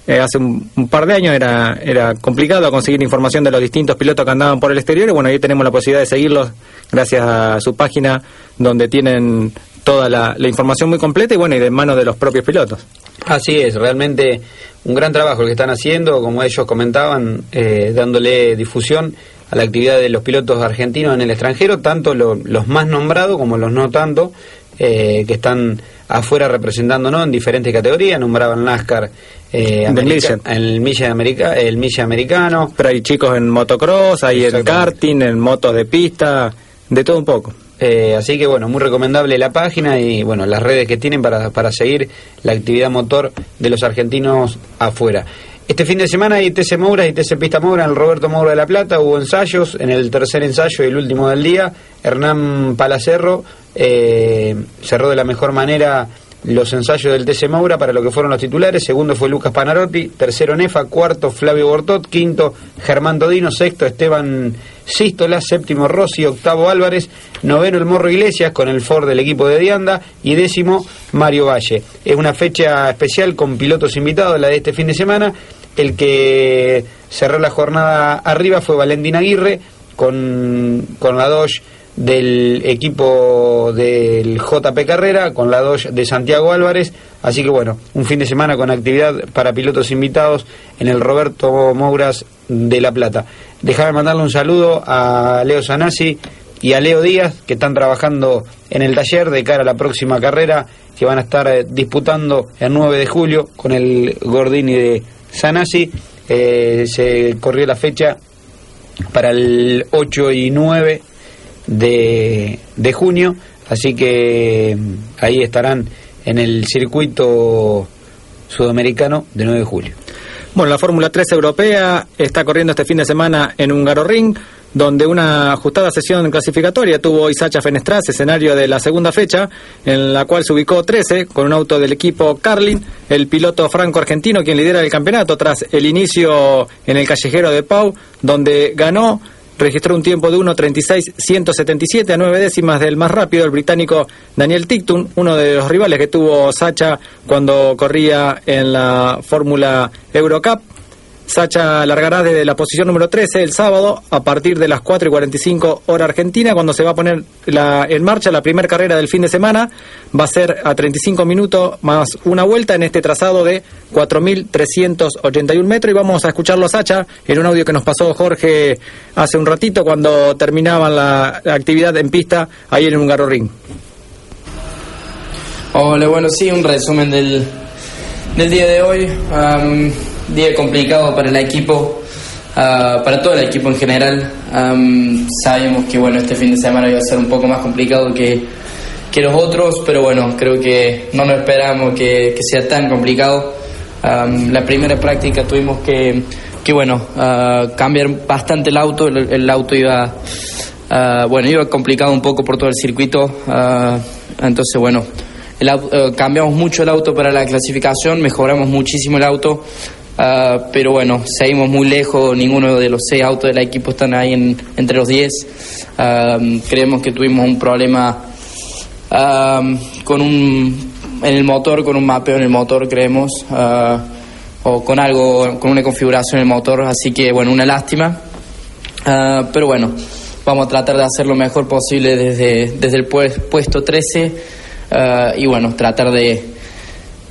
Eh, hace un, un par de años era, era complicado conseguir información de los distintos pilotos que andaban por el exterior y bueno, ahí tenemos la posibilidad de seguirlos gracias a su página donde tienen toda la, la información muy completa y bueno, y de manos de los propios pilotos. Así es, realmente un gran trabajo el que están haciendo, como ellos comentaban, eh, dándole difusión a la actividad de los pilotos argentinos en el extranjero, tanto lo- los más nombrados como los no tanto, eh, que están afuera representándonos en diferentes categorías, nombraban NASCAR, eh, America- el Milla America, el Milla americano, Pero hay chicos en motocross, hay en karting, en motos de pista, de todo un poco. Eh, así que bueno, muy recomendable la página y bueno, las redes que tienen para, para seguir la actividad motor de los argentinos afuera. Este fin de semana hay TC Moura y TC Pista Moura en el Roberto Moura de la Plata, hubo ensayos, en el tercer ensayo y el último del día, Hernán Palacerro eh, cerró de la mejor manera los ensayos del TC Moura para lo que fueron los titulares, segundo fue Lucas Panarotti, tercero Nefa, cuarto Flavio Bortot, quinto Germán Todino, sexto Esteban Sístola, séptimo Rossi, octavo Álvarez, noveno el Morro Iglesias con el Ford del equipo de Dianda y décimo Mario Valle. Es una fecha especial con pilotos invitados, la de este fin de semana. El que cerró la jornada arriba fue Valentín Aguirre con, con la Dodge del equipo del JP Carrera, con la Dodge de Santiago Álvarez. Así que bueno, un fin de semana con actividad para pilotos invitados en el Roberto Mouras de La Plata. Déjame mandarle un saludo a Leo Sanasi, y a Leo Díaz, que están trabajando en el taller de cara a la próxima carrera, que van a estar eh, disputando el 9 de julio con el Gordini de Sanasi. Eh, se corrió la fecha para el 8 y 9 de, de junio, así que mm, ahí estarán en el circuito sudamericano de 9 de julio. Bueno, la Fórmula 3 europea está corriendo este fin de semana en un Ring, donde una ajustada sesión clasificatoria tuvo Isacha Fenestras, escenario de la segunda fecha, en la cual se ubicó 13 con un auto del equipo Carlin, el piloto franco-argentino quien lidera el campeonato tras el inicio en el callejero de Pau, donde ganó registró un tiempo de 1.36.177 a nueve décimas del más rápido, el británico Daniel Tictum, uno de los rivales que tuvo Sacha cuando corría en la Fórmula Eurocup. Sacha largará desde la posición número 13 el sábado a partir de las 4 y 45 hora argentina, cuando se va a poner la, en marcha la primera carrera del fin de semana. Va a ser a 35 minutos más una vuelta en este trazado de 4.381 metros. Y vamos a escucharlo a Sacha en un audio que nos pasó Jorge hace un ratito cuando terminaban la, actividad en pista ahí en un Ring. Hola, bueno, sí, un resumen del, del día de hoy. Día complicado para el equipo, uh, para todo el equipo en general. Um, sabemos que bueno, este fin de semana iba a ser un poco más complicado que, que los otros, pero bueno, creo que no nos esperamos que, que sea tan complicado. Um, la primera práctica tuvimos que, que bueno, uh, cambiar bastante el auto, el, el auto iba, uh, bueno, iba complicado un poco por todo el circuito, uh, entonces bueno, el, uh, cambiamos mucho el auto para la clasificación, mejoramos muchísimo el auto, uh, pero bueno, seguimos muy lejos, ninguno de los seis autos del equipo están ahí en- entre los 10. Um, creemos que tuvimos un problema um, con un en el motor, con un mapeo en el motor, creemos, uh, o con algo, con una configuración en el motor, así que bueno, una lástima. Uh, pero bueno, vamos a tratar de hacer lo mejor posible desde, desde el pues- puesto 13 uh, y bueno, tratar de,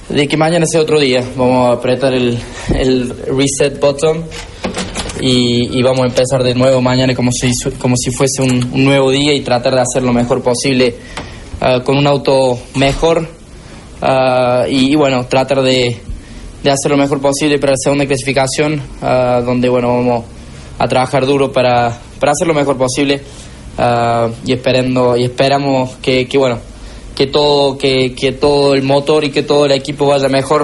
de que mañana sea otro día. Vamos a apretar el, el reset button y, y vamos a empezar de nuevo mañana como si, como si fuese un, nuevo día y tratar de hacer lo mejor posible uh, con un auto mejor uh, y, bueno, tratar de, de hacer lo mejor posible para la segunda clasificación, uh, donde bueno, vamos a trabajar duro para, para hacer lo mejor posible y esperando y esperamos que, que bueno que todo que, que todo el motor y que todo el equipo vaya mejor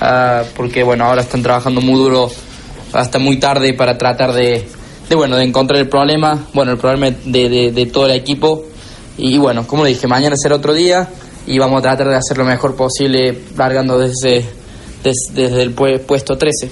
uh, porque bueno ahora están trabajando muy duro hasta muy tarde para tratar de, de bueno de encontrar el problema bueno el problema de, de, todo el equipo y bueno como dije mañana será otro día y vamos a tratar de hacer lo mejor posible largando desde des- desde el pue- puesto 13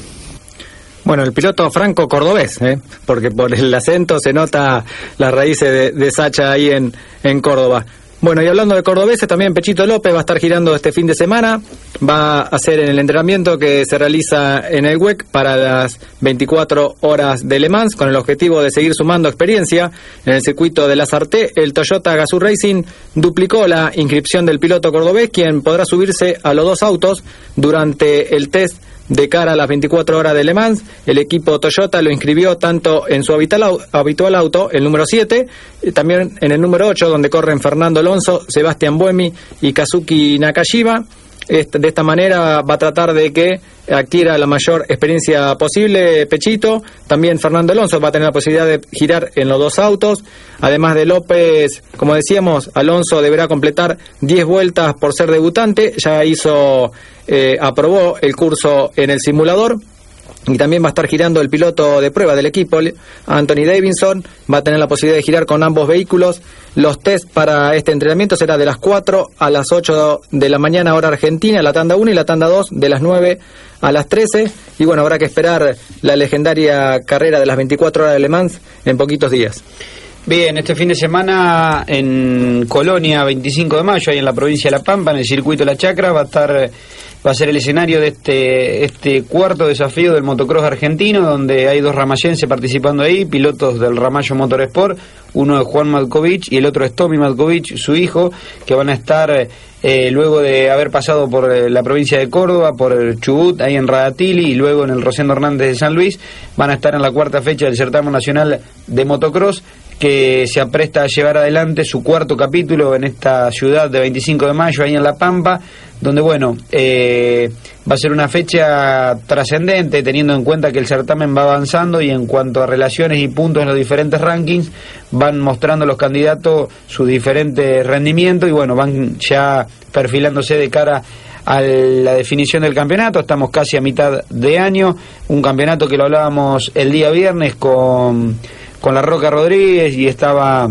Bueno, el piloto franco cordobés, ¿eh? porque por el acento se nota las raíces de, de Sacha ahí en, en Córdoba. Bueno, y hablando de cordobeses, también Pechito López va a estar girando este fin de semana. Va a hacer en el entrenamiento que se realiza en el WEC para las 24 horas de Le Mans, con el objetivo de seguir sumando experiencia en el circuito de la Sarté. El Toyota Gazoo Racing duplicó la inscripción del piloto cordobés, quien podrá subirse a los dos autos durante el test de cara a las 24 horas de Le Mans. El equipo Toyota lo inscribió tanto en su habitual, au- habitual auto, el número 7, y también en el número 8, donde corren Fernando Alonso, Sebastián Buemi y Kazuki Nakashima. De esta manera va a tratar de que adquiera la mayor experiencia posible Pechito. También Fernando Alonso va a tener la posibilidad de girar en los dos autos. Además de López, como decíamos, Alonso deberá completar 10 vueltas por ser debutante. Ya hizo, eh, aprobó el curso en el simulador. Y también va a estar girando el piloto de prueba del equipo, Anthony Davidson. Va a tener la posibilidad de girar con ambos vehículos. Los test para este entrenamiento será de las 4 a las 8 de la mañana, hora argentina, la tanda 1 y la tanda 2 de las 9 a las 13. Y bueno, habrá que esperar la legendaria carrera de las 24 horas de Le Mans en poquitos días. Bien, este fin de semana en Colonia, 25 de mayo, ahí en la provincia de La Pampa, en el circuito La Chacra, va a estar va a ser el escenario de este este cuarto desafío del motocross argentino, donde hay dos ramayenses participando ahí, pilotos del Ramallo Motorsport, uno es Juan Matkovich y el otro es Tommy Matkovich, su hijo, que van a estar eh, luego de haber pasado por eh, la provincia de Córdoba, por el Chubut, ahí en Radatili, y luego en el Rosendo Hernández de San Luis, van a estar en la cuarta fecha del certamen nacional de motocross que se apresta a llevar adelante su cuarto capítulo en esta ciudad de 25 de mayo, ahí en La Pampa, donde, bueno, eh, va a ser una fecha trascendente, teniendo en cuenta que el certamen va avanzando y en cuanto a relaciones y puntos en los diferentes rankings, van mostrando los candidatos su diferente rendimiento y, bueno, van ya perfilándose de cara a la definición del campeonato. Estamos casi a mitad de año, un campeonato que lo hablábamos el día viernes con, con la Roca Rodríguez y estaba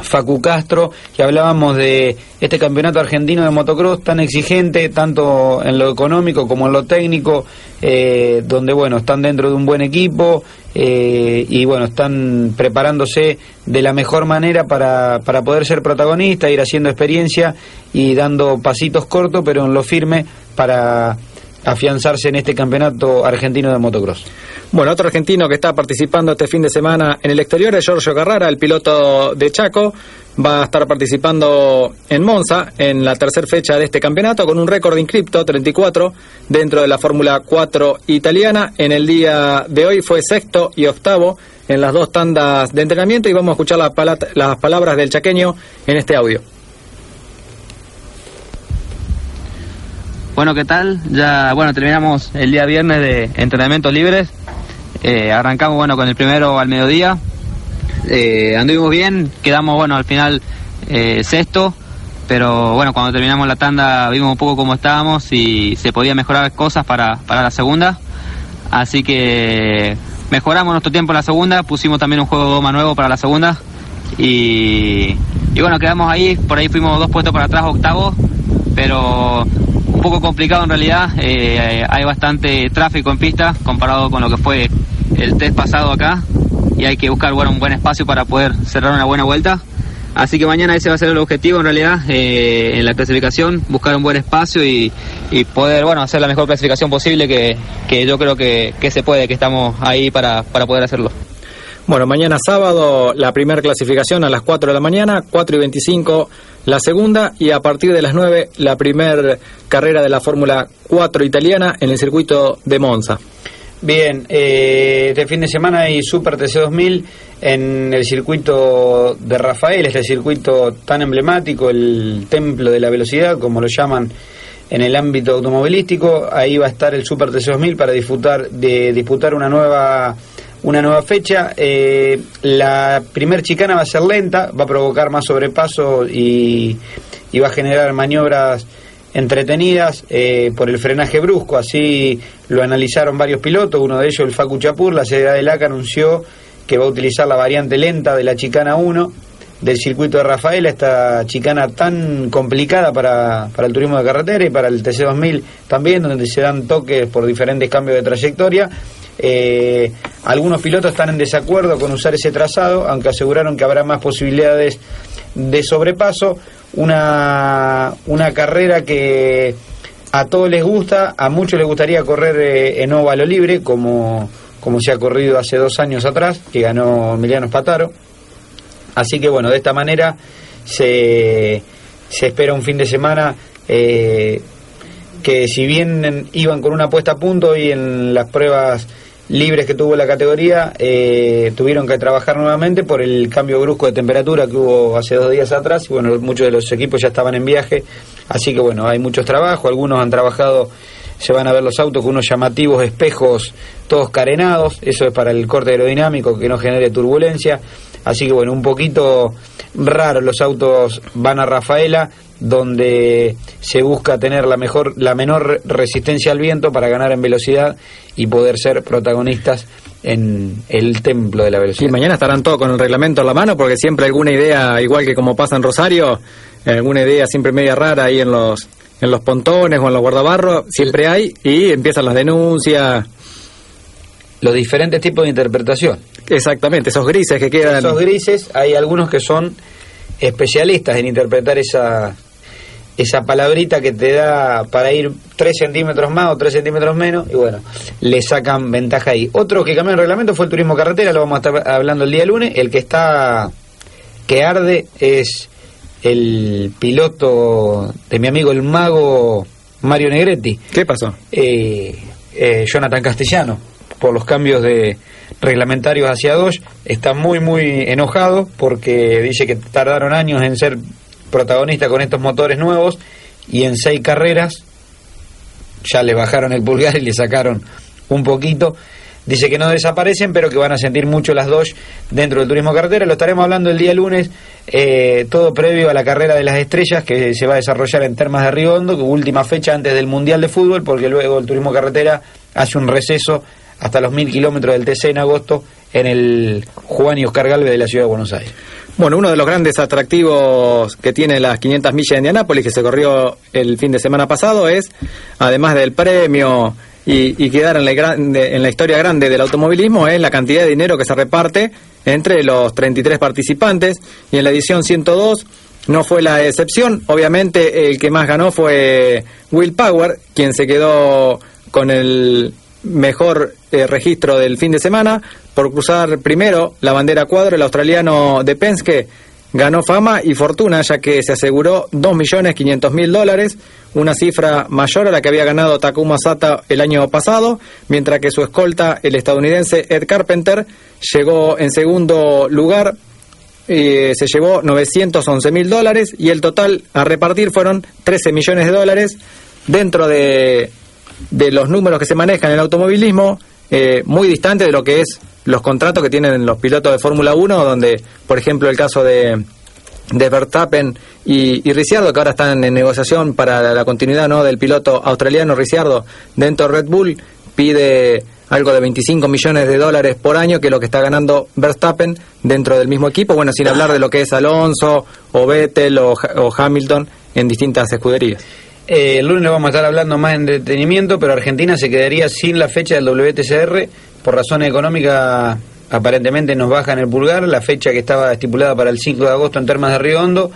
Facu Castro y hablábamos de este campeonato argentino de motocross tan exigente, tanto en lo económico como en lo técnico, eh, donde bueno, están dentro de un buen equipo eh, y bueno, están preparándose de la mejor manera para, para poder ser protagonistas, ir haciendo experiencia y dando pasitos cortos, pero en lo firme para afianzarse en este campeonato argentino de motocross. Bueno, otro argentino que está participando este fin de semana en el exterior es Giorgio Carrara, el piloto de Chaco. Va a estar participando en Monza en la tercera fecha de este campeonato con un récord inscripto, 34, dentro de la Fórmula 4 italiana. En el día de hoy fue sexto y octavo en las dos tandas de entrenamiento y vamos a escuchar las, pala- las palabras del chaqueño en este audio. Bueno, ¿qué tal? Ya, bueno, terminamos el día viernes de entrenamientos libres. Eh, arrancamos, bueno, con el primero al mediodía. Eh, anduvimos bien, quedamos, bueno, al final eh, sexto. Pero bueno, cuando terminamos la tanda vimos un poco cómo estábamos y se podía mejorar cosas para, para la segunda. Así que mejoramos nuestro tiempo en la segunda, pusimos también un juego de goma nuevo para la segunda. Y, y bueno, quedamos ahí, por ahí fuimos dos puestos para atrás, octavo, pero poco complicado en realidad. eh, hay bastante tráfico en pista comparado con lo que fue el test pasado acá y hay que buscar bueno, un buen espacio para poder cerrar una buena vuelta. Así que mañana ese va a ser el objetivo en realidad eh, en la clasificación, buscar un buen espacio y, y poder bueno hacer la mejor clasificación posible que, que yo creo que, que se puede, que estamos ahí para, para poder hacerlo. Bueno, mañana sábado la primera clasificación a las 4 de la mañana, 4 y 25 la segunda y a partir de las 9 la primera carrera de la Fórmula 4 italiana en el circuito de Monza. Bien, eh, este fin de semana hay Super TC2000 en el circuito de Rafael, este circuito tan emblemático, el templo de la velocidad, como lo llaman en el ámbito automovilístico. Ahí va a estar el Super TC2000 para disputar, de, disputar una nueva una nueva fecha. Eh, la primer chicana va a ser lenta, va a provocar más sobrepaso y, va a generar maniobras entretenidas eh, por el frenaje brusco. Así lo analizaron varios pilotos, uno de ellos, el Facu Chapur, la sede de LAC anunció que va a utilizar la variante lenta de la chicana 1 del circuito de Rafaela, esta chicana tan complicada para, para el turismo de carretera y para el TC2000 también, donde se dan toques por diferentes cambios de trayectoria. Eh, algunos pilotos están en desacuerdo con usar ese trazado, aunque aseguraron que habrá más posibilidades de sobrepaso. Una, una carrera que a todos les gusta, a muchos les gustaría correr eh, en óvalo libre, como, como se ha corrido hace dos años atrás, que ganó Emiliano Spataro. Así que bueno, de esta manera se, se espera un fin de semana eh, que si bien en- iban con una puesta a punto y en las pruebas libres que tuvo la categoría, eh, tuvieron que trabajar nuevamente por el cambio brusco de temperatura que hubo hace dos días atrás y bueno, muchos de los equipos ya estaban en viaje, así que bueno, hay muchos trabajos, algunos han trabajado se van a ver los autos con unos llamativos espejos todos carenados, eso es para el corte aerodinámico que no genere turbulencia, así que bueno, un poquito raro los autos van a Rafaela donde se busca tener la mejor la menor resistencia al viento para ganar en velocidad y poder ser protagonistas en el templo de la velocidad. mañana estarán todos con el reglamento en la mano porque siempre alguna idea, igual que como pasa en Rosario, eh, alguna idea siempre media rara ahí en los en los pontones o en los guardabarros, siempre hay y empiezan las denuncias. Los diferentes tipos de interpretación. Exactamente, esos grises que quedan. Esos grises, hay algunos que son especialistas en interpretar esa, esa palabrita que te da para ir 3 centímetros más o 3 centímetros menos, y bueno, le sacan ventaja ahí. Otro que cambió el reglamento fue el turismo carretera, lo vamos a estar hablando el día lunes. El que está, que arde, es el piloto de mi amigo el mago Mario Negretti ¿Qué pasó? eh, eh, Jonathan Castellano por los cambios de reglamentarios hacia Dodge, está muy, muy enojado porque dice que tardaron años en ser protagonista con estos motores nuevos y en seis carreras ya le bajaron el pulgar y le sacaron un poquito. Dice que no desaparecen, pero que van a sentir mucho las Dodge dentro del turismo carretera. Lo estaremos hablando el día lunes, eh, todo previo a la carrera de las estrellas que se va a desarrollar en Termas de Riondo, que última fecha antes del Mundial de Fútbol, porque luego el turismo carretera hace un receso hasta los mil kilómetros del TC en agosto en el Juan y Oscar Galvez de la ciudad de Buenos Aires. Bueno, uno de los grandes atractivos que tiene las 500 millas de Indianápolis, que se corrió el fin de semana pasado, es, además del premio y, quedar en la, en la historia grande del automovilismo, es la cantidad de dinero que se reparte entre los 33 participantes. Y en la edición 102 no fue la excepción. Obviamente, el que más ganó fue Will Power, quien se quedó con el mejor eh, registro del fin de semana por cruzar primero la bandera cuadro. El australiano de Penske ganó fama y fortuna ya que se aseguró 2.500.000 dólares, una cifra mayor a la que había ganado Takuma Sata el año pasado, mientras que su escolta, el estadounidense Ed Carpenter, llegó en segundo lugar eh, se llevó 911 mil dólares y el total a repartir fueron 13 millones de dólares dentro de, de los números que se manejan en el automovilismo, eh, muy distante de lo que es los contratos que tienen los pilotos de Fórmula 1, donde, por ejemplo, el caso de, de Verstappen y, y Ricciardo, que ahora están en negociación para la, continuidad ¿no? del piloto australiano Ricciardo dentro de Red Bull, pide algo de 25 millones de dólares por año, que es lo que está ganando Verstappen dentro del mismo equipo, bueno, sin hablar de lo que es Alonso o Vettel o Hamilton en distintas escuderías. Eh, el lunes vamos a estar hablando más de entretenimiento, pero Argentina se quedaría sin la fecha del WTCR por razones económicas. Aparentemente nos bajan el pulgar. La fecha que estaba estipulada para el 5 de agosto en Termas de Río Hondo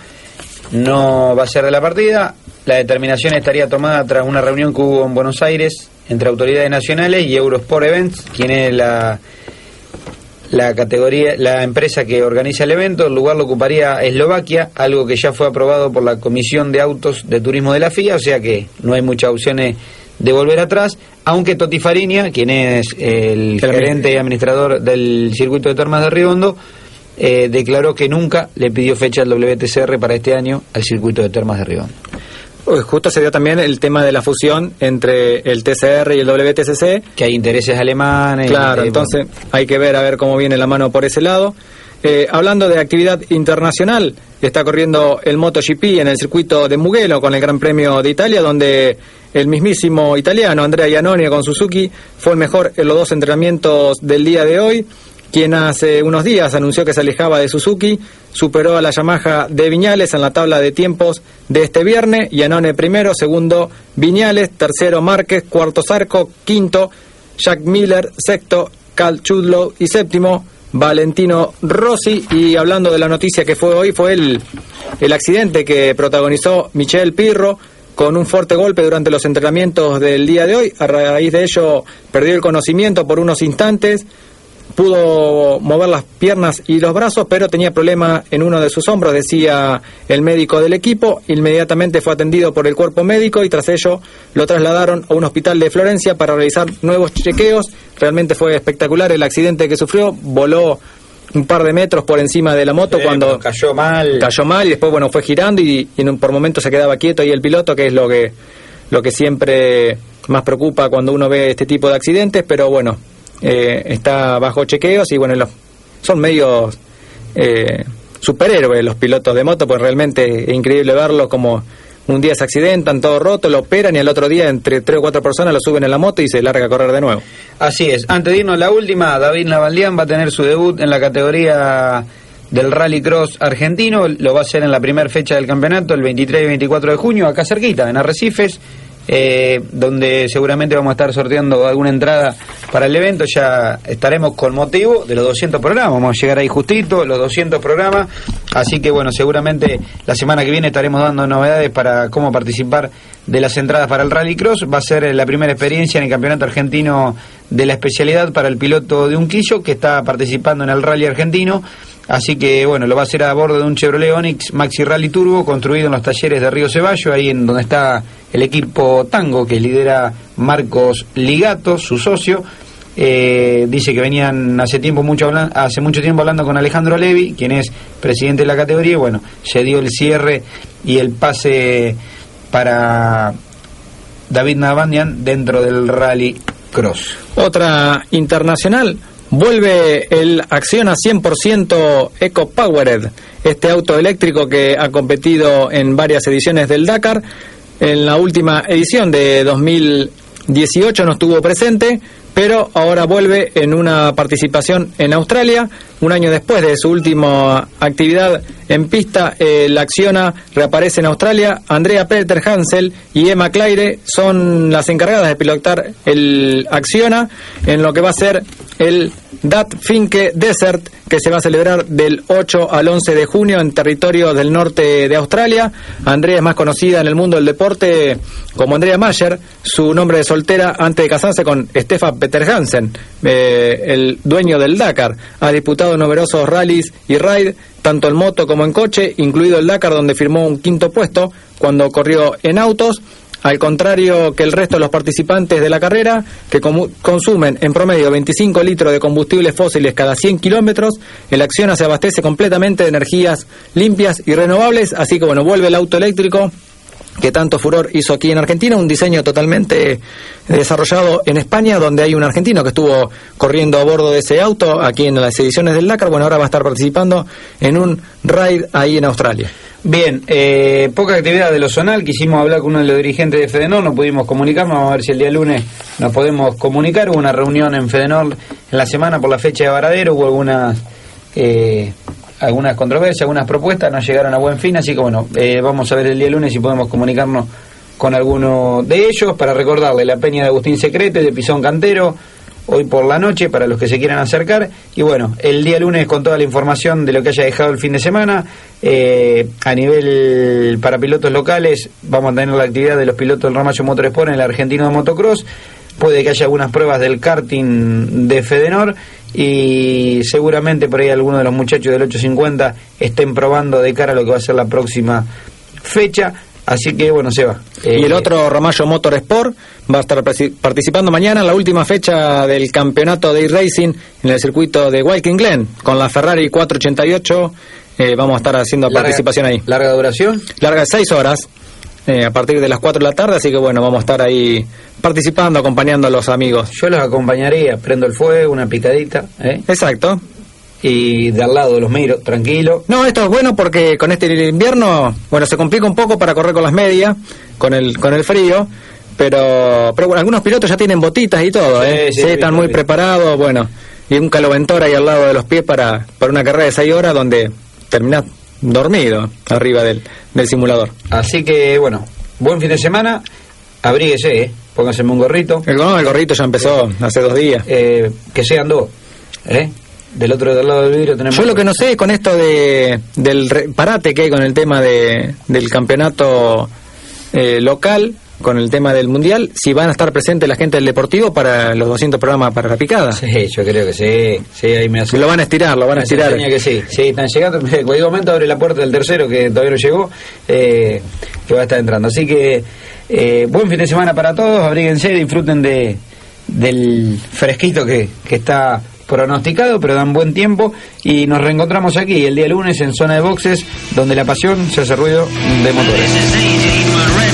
no va a ser de la partida. La determinación estaría tomada tras una reunión que hubo en Buenos Aires entre autoridades nacionales y Eurosport Events, quien es la, la categoría, la empresa que organiza el evento. El lugar lo ocuparía Eslovaquia, algo que ya fue aprobado por la Comisión de Autos de Turismo de la FIA, o sea que no hay muchas opciones de volver atrás, aunque Toti Fariña, quien es el gerente y administrador del circuito de Termas de Riondo, eh, declaró que nunca le pidió fecha al WTCR para este año al circuito de Termas de Riondo. Justo se dio también el tema de la fusión entre el TCR y el WTCC. Que hay intereses alemanes. Claro, eh, entonces hay que ver a ver cómo viene la mano por ese lado. Eh, hablando de actividad internacional, está corriendo el MotoGP en el circuito de Mugello con el Gran Premio de Italia, donde el mismísimo italiano Andrea Iannone con Suzuki fue el mejor en los dos entrenamientos del día de hoy. Quien hace unos días anunció que se alejaba de Suzuki, superó a la Yamaha de Viñales en la tabla de tiempos de este viernes. Iannone primero, segundo Viñales, tercero Márquez, cuarto Zarco, quinto Jack Miller, sexto Cal Chudlow y séptimo Valentino Rossi. Y hablando de la noticia que fue hoy, fue el, el accidente que protagonizó Michel Pirro con un fuerte golpe durante los entrenamientos del día de hoy. A raíz de ello perdió el conocimiento por unos instantes. Pudo mover las piernas y los brazos, pero tenía problema en uno de sus hombros, decía el médico del equipo. Inmediatamente fue atendido por el cuerpo médico y tras ello lo trasladaron a un hospital de Florencia para realizar nuevos chequeos. Realmente fue espectacular el accidente que sufrió. Voló un par de metros por encima de la moto cuando cayó mal. cayó mal y después bueno fue girando y, y en un- por momentos se quedaba quieto y el piloto que es lo que lo que siempre más preocupa cuando uno ve este tipo de accidentes pero bueno eh, está bajo chequeos y bueno los, son medios eh, superhéroes los pilotos de moto pues realmente es increíble verlos como un día se accidentan todo roto lo operan y al otro día entre tres o cuatro personas lo suben en la moto y se larga a correr de nuevo Así es. Antes de irnos la última, David Navaldián va a tener su debut en la categoría del Rally Cross argentino. Lo va a hacer en la primera fecha del campeonato, el 23 y 24 de junio, acá cerquita, en Arrecifes, eh, donde seguramente vamos a estar sorteando alguna entrada para el evento. Ya estaremos con motivo de los 200 programas. Vamos a llegar ahí justito, los 200 programas. Así que bueno, seguramente la semana que viene estaremos dando novedades para cómo participar de las entradas para el Rally Cross. Va a ser la primera experiencia en el Campeonato Argentino de la especialidad para el piloto de Unquillo que está participando en el Rally Argentino. Así que bueno, lo va a hacer a bordo de un Chevrolet Onix Maxi Rally Turbo construido en los talleres de Río Ceballo, ahí en donde está el equipo Tango que lidera Marcos Ligato, su socio. eh, dice que venían hace tiempo mucho hace mucho tiempo hablando con Alejandro Levi, quien es presidente de la categoría, y bueno, se dio el cierre y el pase para David Navandian dentro del Rally Cross. Otra internacional. Vuelve el Acciona 100% Eco Powered, este auto eléctrico que ha competido en varias ediciones del Dakar. En la última edición de 2018 no estuvo presente, pero ahora vuelve en una participación en Australia. Un año después de su última actividad en pista, el Acciona reaparece en Australia. Andrea Peter Hansel y Emma Claire son las encargadas de pilotar el Acciona en lo que va a ser el Dat Finke Desert, que se va a celebrar del 8 al 11 de junio en territorio del norte de Australia. Andrea es más conocida en el mundo del deporte como Andrea Mayer, su nombre de soltera antes de casarse con Stefan Peter Hansen, eh, el dueño del Dakar. Ha disputado numerosos rallies y ride, tanto en moto como en coche, incluido el Dakar, donde firmó un quinto puesto cuando corrió en autos. Al contrario que el resto de los participantes de la carrera, que consumen en promedio 25 litros de combustibles fósiles cada 100 kilómetros, el Acciona se abastece completamente de energías limpias y renovables, así que bueno, vuelve el auto eléctrico que tanto furor hizo aquí en Argentina, un diseño totalmente desarrollado en España, donde hay un argentino que estuvo corriendo a bordo de ese auto aquí en las ediciones del Dakar, bueno, ahora va a estar participando en un ride ahí en Australia. Bien, eh, poca actividad de lo zonal, quisimos hablar con uno de los dirigentes de Fedenor, no pudimos comunicarnos, vamos a ver si el día lunes nos podemos comunicar. Hubo una reunión en Fedenor en la semana por la fecha de Varadero, hubo algunas eh, algunas controversias, algunas propuestas, no llegaron a buen fin, así que bueno, eh, vamos a ver el día lunes si podemos comunicarnos con alguno de ellos para recordarle la peña de Agustín Secrete, de Pisón Cantero, hoy por la noche para los que se quieran acercar. Y bueno, el día lunes con toda la información de lo que haya dejado el fin de semana. eh, a nivel para pilotos locales, vamos a tener la actividad de los pilotos del Ramallo Motorsport en el argentino de motocross. Puede que haya algunas pruebas del karting de Fedenor y seguramente por ahí algunos de los muchachos del 850 estén probando de cara a lo que va a ser la próxima fecha. Así que bueno, se va. Y el otro Ramallo Motorsport va a estar participando mañana en la última fecha del campeonato de e-racing en el circuito de Watkins Glen con la Ferrari 488. eh, vamos a estar haciendo Larga- participación ahí. ¿Larga duración? Larga de 6 horas eh, a partir de las 4 de la tarde, así que bueno, vamos a estar ahí participando, acompañando a los amigos. Yo los acompañaría, prendo el fuego, una picadita, ¿eh? Exacto. Y de al lado los miro, tranquilo. No, esto es bueno porque con este invierno, bueno, se complica un poco para correr con las medias, con el con el frío, pero pero bueno, algunos pilotos ya tienen botitas y todo, Sí, ¿eh? sí, Sí, están muy preparados, bueno, y un caloventor ahí al lado de los pies para, para una carrera de 6 horas donde terminás dormido arriba del, del simulador. Así que bueno, buen fin de semana, abríguese, ¿eh? póngaseme un gorrito, El, no, el gorrito ya empezó hace dos días. eh, que sean dos, ¿eh? Del otro del lado del vidrio tenemos... Yo lo que no sé con esto de, del re- parate que hay con el tema de, del campeonato eh, local, con el tema del mundial, si van a estar presentes la gente del deportivo para los 200 programas para la picada. Sí, yo creo que sí, sí, ahí me hace... Lo van a estirar, lo van a estirar. que sí, sí, están llegando. En cualquier momento abre la puerta del tercero que todavía no llegó, eh, que va a estar entrando. Así que eh, buen fin de semana para todos, abríguense, disfruten de del fresquito que, que está pronosticado, pero dan buen tiempo. Y nos reencontramos aquí el día lunes en zona de boxes, donde la pasión se hace ruido de motores.